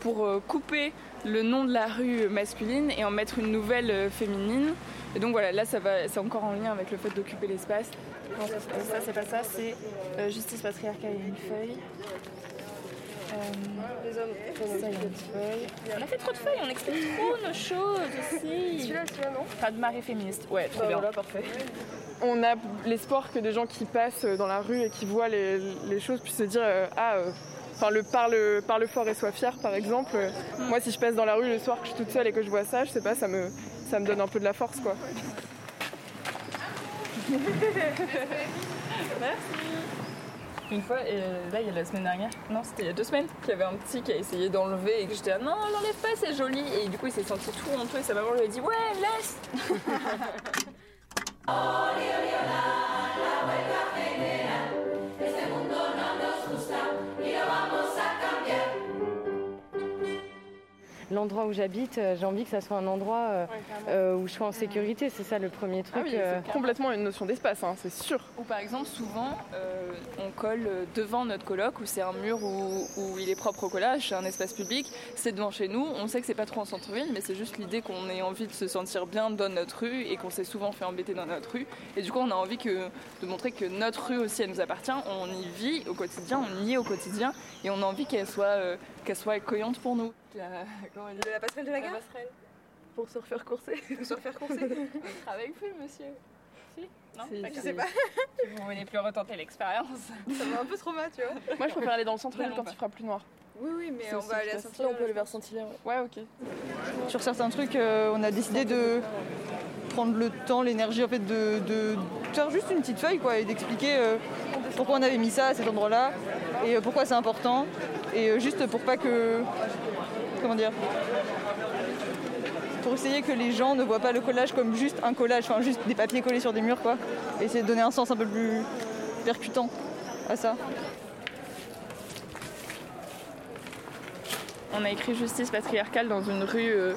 pour couper le nom de la rue masculine et en mettre une nouvelle euh, féminine. Et donc voilà, là ça va, c'est encore en lien avec le fait d'occuper l'espace. ça c'est pas ça, c'est euh, justice patriarcale et une feuille. Euh, les hommes, ça, une feuille. On a fait trop de feuilles, on explique trop nos choses aussi. Celui-là, celui-là, non Pas de marée féministe. Ouais, trop bah, bien. Voilà, parfait. On a l'espoir que des gens qui passent dans la rue et qui voient les, les choses puissent se dire Ah, Enfin, le parle, parle fort et sois fier, par exemple. Moi, si je passe dans la rue le soir, que je suis toute seule et que je vois ça, je sais pas, ça me, ça me donne un peu de la force, quoi. Merci. Une fois, et là, il y a la semaine dernière, non, c'était il y a deux semaines, qu'il y avait un petit qui a essayé d'enlever et que j'étais là, non, l'enlève pas, c'est joli. Et du coup, il s'est senti tout honteux et sa maman lui a dit, ouais, laisse l'endroit où j'habite, euh, j'ai envie que ça soit un endroit euh, euh, où je sois en sécurité. C'est ça le premier truc. Ah oui, c'est complètement une notion d'espace, hein, c'est sûr. Ou par exemple, souvent, on colle devant notre coloc où c'est un mur où, il est propre au collage, c'est un espace public, c'est devant chez nous. On sait que c'est pas trop en centre-ville, mais c'est juste l'idée qu'on ait envie de se sentir bien dans notre rue et qu'on s'est souvent fait embêter dans notre rue. Et du coup, on a envie que, de montrer que notre rue aussi, elle nous appartient. On y vit au quotidien, on y est au quotidien et on a envie qu'elle soit, qu'elle soit accueillante pour nous. La, la passerelle de la gare passerelle. Pour se refaire courser. Pour se refaire courser. On travaille plus, monsieur. Si Non Je sais pas. Vous voulez plus retenter l'expérience. Ça va un peu trop mal, tu vois. Moi, je préfère aller dans le centre-ville quand il fera plus noir. Oui, oui, mais on va aller à Saint-Hilaire. on peut aller vers Saint-Hilaire. Ouais, ok. Sur certains trucs, euh, on a décidé de prendre le temps, l'énergie en fait de, de, faire juste une petite feuille quoi et d'expliquer euh, pourquoi on avait mis ça à cet endroit-là et euh, pourquoi c'est important et juste pour pas que comment dire pour essayer que les gens ne voient pas le collage comme juste un collage, enfin juste des papiers collés sur des murs quoi. Et essayer de donner un sens un peu plus percutant à ça. On a écrit justice patriarcale dans une rue euh,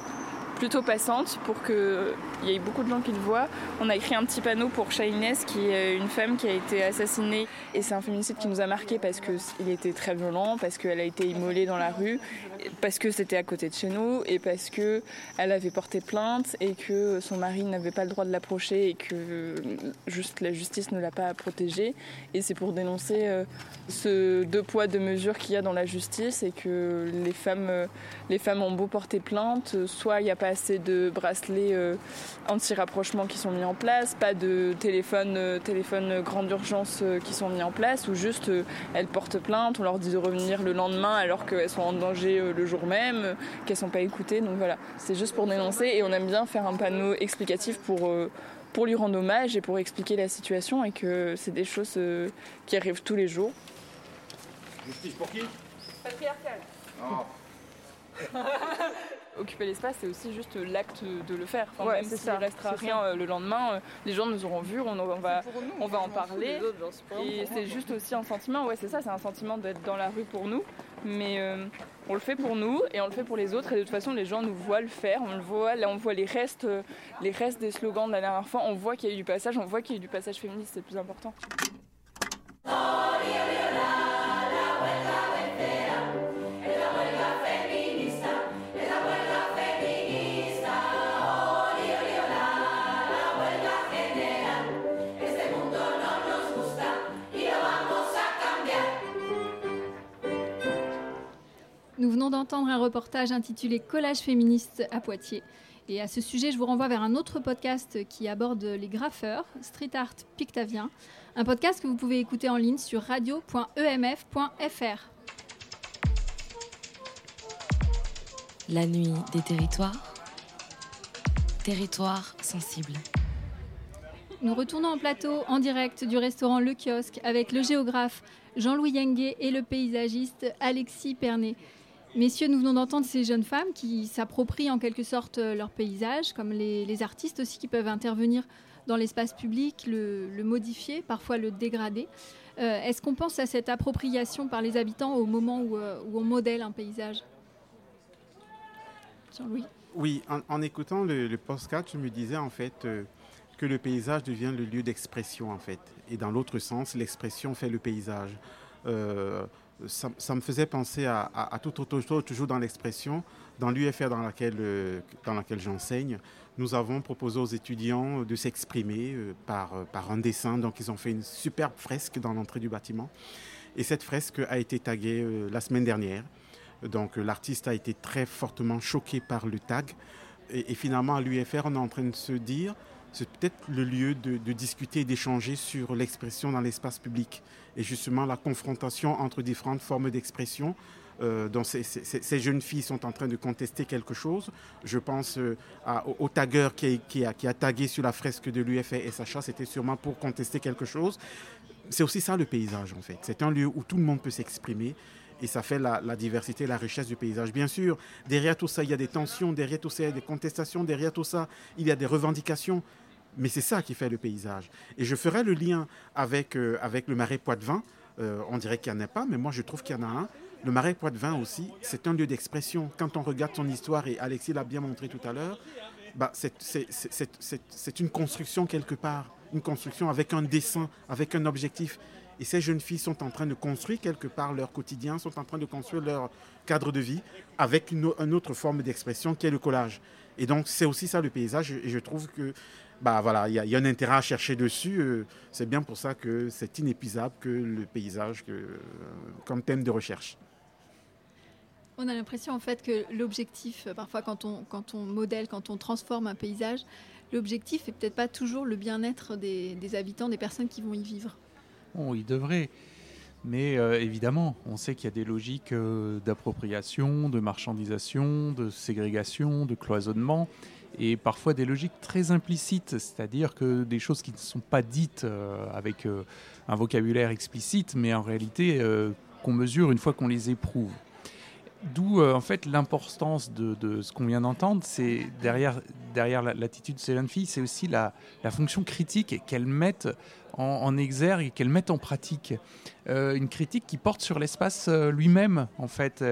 plutôt passante pour qu'il y ait beaucoup de gens qui le voient. On a écrit un petit panneau pour Shainès, qui est une femme qui a été assassinée. Et c'est un féminicide qui nous a marqué parce qu'il était très violent, parce qu'elle a été immolée dans la rue, parce que c'était à côté de chez nous, et parce qu'elle avait porté plainte, et que son mari n'avait pas le droit de l'approcher, et que juste la justice ne l'a pas protégée. Et c'est pour dénoncer euh, ce deux poids, deux mesures qu'il y a dans la justice, et que les femmes, euh, les femmes ont beau porter plainte, soit il n'y a pas assez de bracelets euh, anti-rapprochement qui sont mis en place, pas de téléphone, euh, téléphone grande urgence euh, qui sont mis en place, ou juste elles portent plainte, on leur dit de revenir le lendemain alors qu'elles sont en danger le jour même, qu'elles sont pas écoutées. Donc voilà, c'est juste pour dénoncer et on aime bien faire un panneau explicatif pour pour lui rendre hommage et pour expliquer la situation et que c'est des choses qui arrivent tous les jours. Justice pour qui? Patriarcal. occuper l'espace, c'est aussi juste l'acte de le faire. Enfin, même s'il ne restera rien euh, le lendemain, euh, les gens nous auront vus, on, va, on va en parler. et c'est juste aussi un sentiment, ouais, c'est ça, c'est un sentiment d'être dans la rue pour nous. mais on le fait pour nous et on le fait pour les autres. Et de toute façon, les gens nous voient le faire. On le voit. Là, on voit les restes, les restes des slogans de la dernière fois. On voit qu'il y a eu du passage. On voit qu'il y a eu du passage féministe. C'est le plus important. Venons d'entendre un reportage intitulé Collage féministe à Poitiers. Et à ce sujet, je vous renvoie vers un autre podcast qui aborde les graffeurs, Street Art Pictavien, un podcast que vous pouvez écouter en ligne sur radio.emf.fr. La nuit des territoires. Territoire sensible. Nous retournons en plateau en direct du restaurant Le Kiosque avec le géographe Jean-Louis Yengue et le paysagiste Alexis Pernet. Messieurs, nous venons d'entendre ces jeunes femmes qui s'approprient en quelque sorte leur paysage, comme les, artistes aussi qui peuvent intervenir dans l'espace public, le, modifier, parfois le dégrader. Euh, est-ce qu'on pense à cette appropriation par les habitants au moment où, euh, on modèle un paysage? Jean-Louis Oui, en, écoutant le, le postcard, je me disais en fait euh, que le paysage devient le lieu d'expression en fait. Et dans l'autre sens, l'expression fait le paysage ça, me faisait penser à, tout autre chose, toujours dans l'expression. Dans l'UFR dans laquelle, euh, dans laquelle j'enseigne, nous avons proposé aux étudiants de s'exprimer euh, par, euh, par un dessin. Donc, ils ont fait une superbe fresque dans l'entrée du bâtiment. Et cette fresque a été taguée la semaine dernière. Donc, l'artiste a été très fortement choqué par le tag. Et, finalement, à l'UFR, on est en train de se dire c'est peut-être le lieu de, discuter et d'échanger sur l'expression dans l'espace public et justement la confrontation entre différentes formes d'expression. Euh, dont ces, jeunes filles sont en train de contester quelque chose. Je pense euh, au, tagueur qui a, qui, a, tagué sur la fresque de Sacha, c'était sûrement pour contester quelque chose. C'est aussi ça le paysage en fait. C'est un lieu où tout le monde peut s'exprimer et ça fait la, la, diversité, la richesse du paysage. Bien sûr, derrière tout ça, il y a des tensions, derrière tout ça, il y a des contestations, derrière tout ça, il y a des revendications. Mais c'est ça qui fait le paysage. Et je ferai le lien avec, euh, avec le marais Poitevin. Euh, on dirait qu'il n'y en a pas, mais moi je trouve qu'il y en a un. Le marais Poitevin aussi, c'est un lieu d'expression. Quand on regarde son histoire, et Alexis l'a bien montré tout à l'heure, bah, c'est une construction quelque part. Une construction avec un dessin, avec un objectif. Et ces jeunes filles sont en train de construire quelque part leur quotidien, sont en train de construire leur cadre de vie avec une, autre forme d'expression qui est le collage. Et donc c'est aussi ça le paysage. Et je trouve que bah voilà, il y, a un intérêt à chercher dessus. Euh, c'est bien pour ça que c'est inépuisable que le paysage que, euh, comme thème de recherche. On a l'impression en fait que l'objectif, euh, parfois quand on, modèle, quand on transforme un paysage, l'objectif est peut-être pas toujours le bien-être des, habitants, des personnes qui vont y vivre. Bon, il devrait. Mais évidemment, on sait qu'il y a des logiques d'appropriation, de marchandisation, de ségrégation, de cloisonnement et parfois des logiques très implicites, c'est-à-dire que des choses qui ne sont pas dites euh, avec euh, un vocabulaire explicite, mais en réalité euh, qu'on mesure une fois qu'on les éprouve. D'où en fait l'importance de, ce qu'on vient d'entendre, c'est derrière, derrière l'attitude de ces jeunes filles, c'est aussi la, la, fonction critique qu'elles mettent en, exergue qu'elles mettent en pratique. Euh, une critique qui porte sur l'espace euh, lui-même, en fait,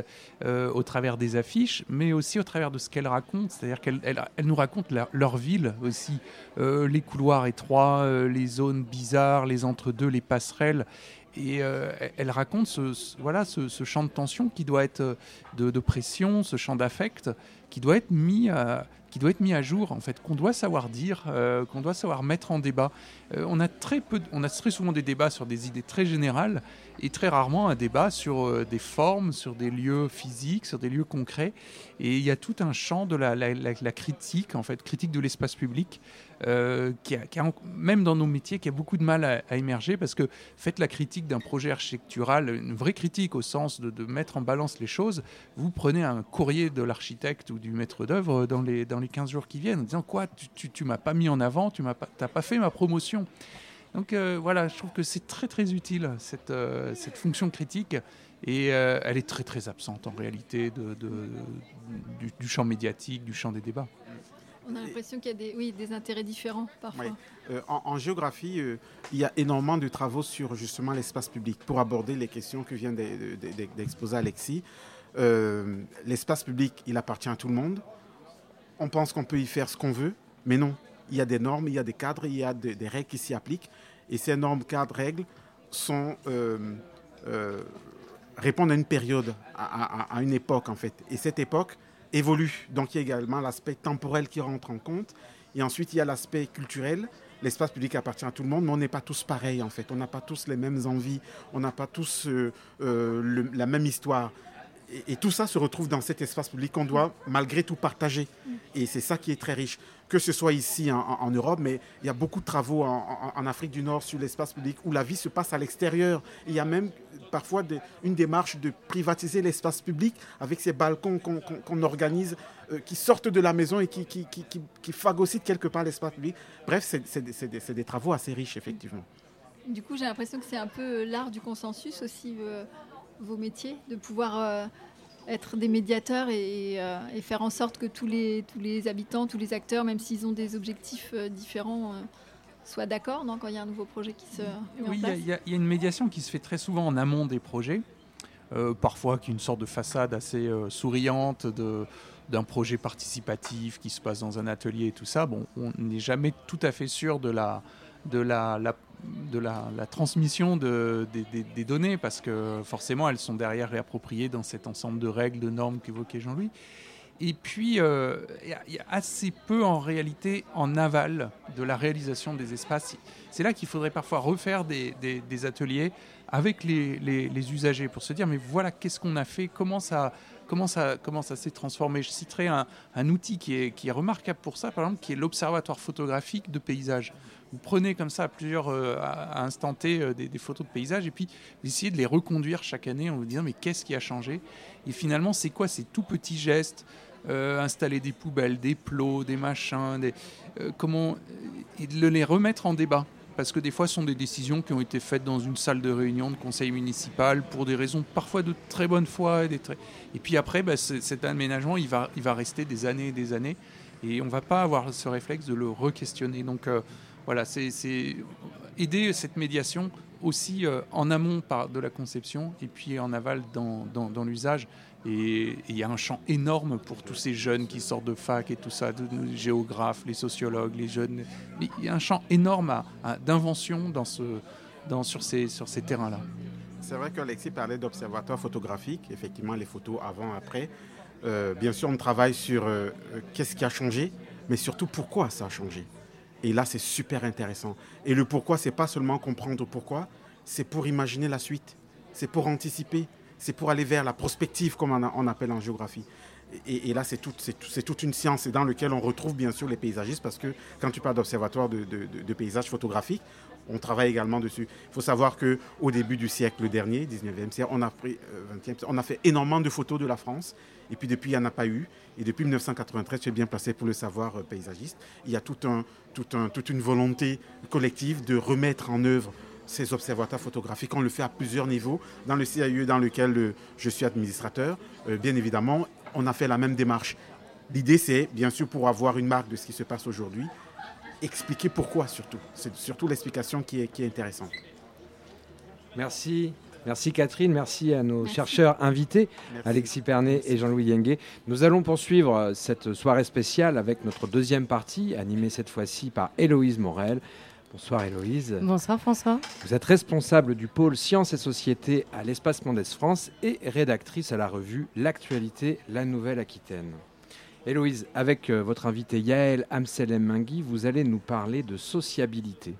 euh, au travers des affiches, mais aussi au travers de ce qu'elles racontent. C'est-à-dire qu'elles nous racontent leur ville aussi, les couloirs étroits, les zones bizarres, les entre-deux, les passerelles. Et elle raconte ce, voilà, ce, champ de tension qui doit être de, de pression, ce champ d'affect qui doit être mis à, qui doit être mis à jour, en fait, qu'on doit savoir dire, euh, qu'on doit savoir mettre en débat. Euh, on, a très peu, on a très souvent des débats sur des idées très générales et très rarement un débat sur euh, des formes, sur des lieux physiques, sur des lieux concrets. Et il y a tout un champ de la, critique, en fait, critique de l'espace public, qui, a, même dans nos métiers, qui a beaucoup de mal à, émerger parce que faites la critique d'un projet architectural, une vraie critique au sens de, mettre en balance les choses, vous prenez un courrier de l'architecte ou du maître d'œuvre dans les, dans les 15 jours qui viennent en disant quoi, tu, tu, m'as pas mis en avant, tu n'as pas, pas fait ma promotion? Donc euh, voilà, je trouve que c'est très très utile cette, euh, cette fonction critique et euh, elle est très très absente en réalité de, du, champ médiatique, du champ des débats. On a l'impression qu'il y a des, oui, des intérêts différents parfois. Euh, en, géographie, euh, il y a énormément de travaux sur justement l'espace public pour aborder les questions que vient d'exposer Alexis. Euh, l'espace public, il appartient à tout le monde. On pense qu'on peut y faire ce qu'on veut, mais non. Il y a des normes, il y a des cadres, il y a des, règles qui s'y appliquent. Et ces normes, cadres, règles sont, répondent à une période, à, une époque en fait. Et cette époque, évolue. Donc il y a également l'aspect temporel qui rentre en compte. Et ensuite, il y a l'aspect culturel. L'espace public appartient à tout le monde, mais on n'est pas tous pareils en fait. On n'a pas tous les mêmes envies, on n'a pas tous euh, euh, la même histoire. Et, tout ça se retrouve dans cet espace public qu'on doit malgré tout partager. Et c'est ça qui est très riche. Que ce soit ici en, Europe, mais il y a beaucoup de travaux en, Afrique du Nord sur l'espace public où la vie se passe à l'extérieur. Il y a même parfois une démarche de privatiser l'espace public avec ces balcons qu'on organise, euh, qui sortent de la maison et qui, qui, quelque part l'espace public. Bref, c'est des, travaux assez riches, effectivement. Du coup, j'ai l'impression que c'est un peu l'art du consensus aussi. Euh, vos métiers, de pouvoir euh, être des médiateurs euh, et, faire en sorte que tous les, tous les habitants, tous les acteurs, même s'ils ont des objectifs euh, différents, soient d'accord quand il y a un nouveau projet qui se met oui, en place il y, a une médiation qui se fait très souvent en amont des projets, parfois qui est une sorte de façade assez souriante de d'un projet participatif qui se passe dans un atelier et tout ça. Bon, on n'est jamais tout à fait sûr de la, de la, transmission de, des, données, parce que forcément elles sont derrière réappropriées dans cet ensemble de règles, de normes qu'évoquait Jean-Louis. Et puis, euh, il y, a assez peu en réalité en aval de la réalisation des espaces. C'est là qu'il faudrait parfois refaire des, ateliers avec les, usagers pour se dire, mais voilà, qu'est-ce qu'on a fait, comment ça, comment ça, comment ça s'est transformé? Je citerai un, outil qui est, remarquable pour ça, par exemple, qui est l'Observatoire photographique de paysage vous prenez comme ça à plusieurs euh, instant T euh, des, photos de paysages et puis vous essayez de les reconduire chaque année en vous disant mais qu'est-ce qui a changé? Et finalement, c'est quoi ces tout petits gestes euh, installer des poubelles, des plots, des machins, des, comment et de les remettre en débat? Parce que des fois, ce sont des décisions qui ont été faites dans une salle de réunion de conseil municipal pour des raisons parfois de très bonne foi. Et, et puis après, bah, cet aménagement, il va, il va rester des années et des années. Et on ne va pas avoir ce réflexe de le re-questionner. Donc, voilà, c'est aider cette médiation aussi euh, en amont par de la conception et puis en aval dans, dans, l'usage. Et il y a un champ énorme pour tous ces jeunes qui sortent de fac et tout ça, les géographes, les sociologues, les jeunes. Il y a un champ énorme d'invention dans ce, dans, sur ces, sur ces terrains-là. C'est vrai qu'Alexis parlait d'observatoire photographique, effectivement les photos avant, après. Euh, bien sûr, on travaille sur euh, qu'est-ce qui a changé, mais surtout pourquoi ça a changé. Et là, c'est super intéressant. Et le pourquoi, c'est pas seulement comprendre pourquoi, c'est pour imaginer la suite, c'est pour anticiper, c'est pour aller vers la prospective, comme on, appelle en géographie. Et, là, c'est toute une science dans laquelle on retrouve bien sûr les paysagistes, parce que quand tu parles d'observatoire de, de, paysages photographiques, on travaille également dessus. Il faut savoir qu'au début du siècle dernier, 19e siècle, euh, on a fait énormément de photos de la France. Et puis depuis, il n'y en a pas eu. Et depuis 1993, tu es bien placé pour le savoir euh, paysagiste. Il y a toute une volonté collective de remettre en œuvre ces observatoires photographiques. On le fait à plusieurs niveaux. Dans le CIE dans lequel euh, je suis administrateur, bien évidemment, on a fait la même démarche. L'idée, c'est bien sûr pour avoir une marque de ce qui se passe aujourd'hui, expliquer pourquoi surtout. C'est surtout l'explication qui est intéressante. Merci. Merci Catherine, merci à nos chercheurs invités, Alexis Pernet et Jean-Louis Yengue. Nous allons poursuivre euh, cette soirée spéciale avec notre deuxième partie, animée cette fois-ci par Héloïse Morel. Bonsoir Héloïse. Bonsoir François. Vous êtes responsable du pôle Sciences et Société à l'Espace Mondes France et rédactrice à la revue L'actualité, la Nouvelle-Aquitaine. Héloïse, avec euh, votre invité Yael Amselem Mingui, vous allez nous parler de sociabilité.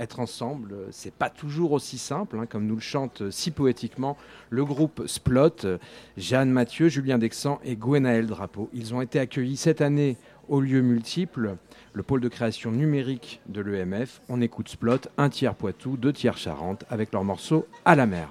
Être ensemble, euh, c'est pas toujours aussi simple, hein, comme nous le chante euh, si poétiquement le groupe Splot, Jeanne Mathieu, Julien Dexan et Gwenaël Drapeau. Ils ont été accueillis cette année au lieu multiples, le pôle de création numérique de l'EMF. On écoute Splot, un tiers Poitou, deux tiers Charente, avec leur morceau À la mer.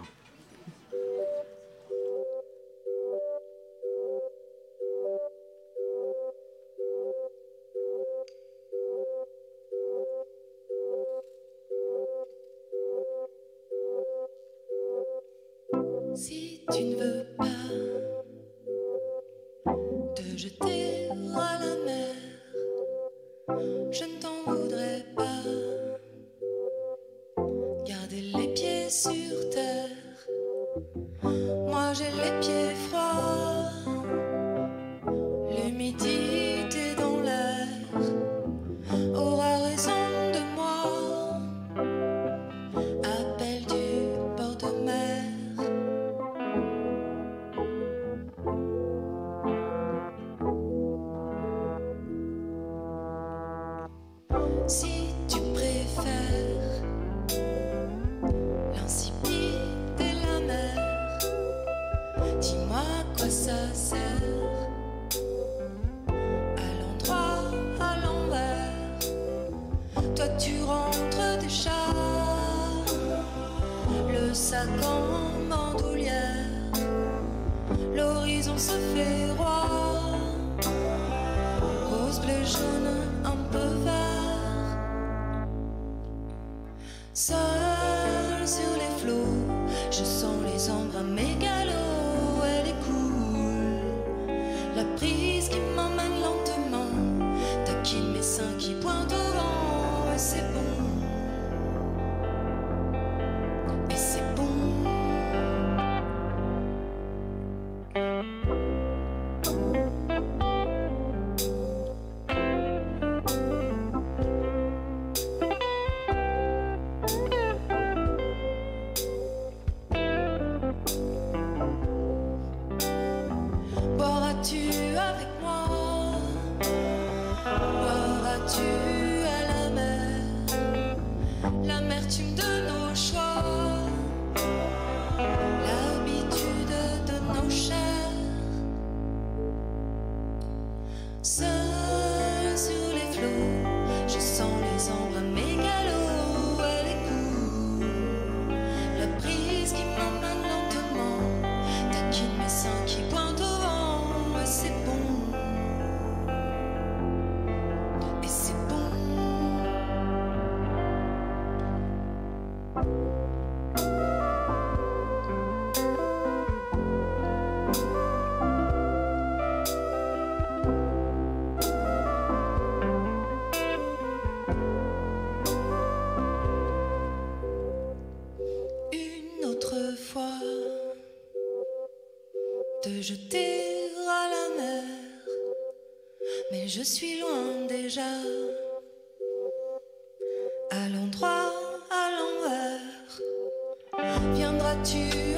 jeter à la mer, mais je suis loin déjà, à l'endroit, à l'envers. Viendras-tu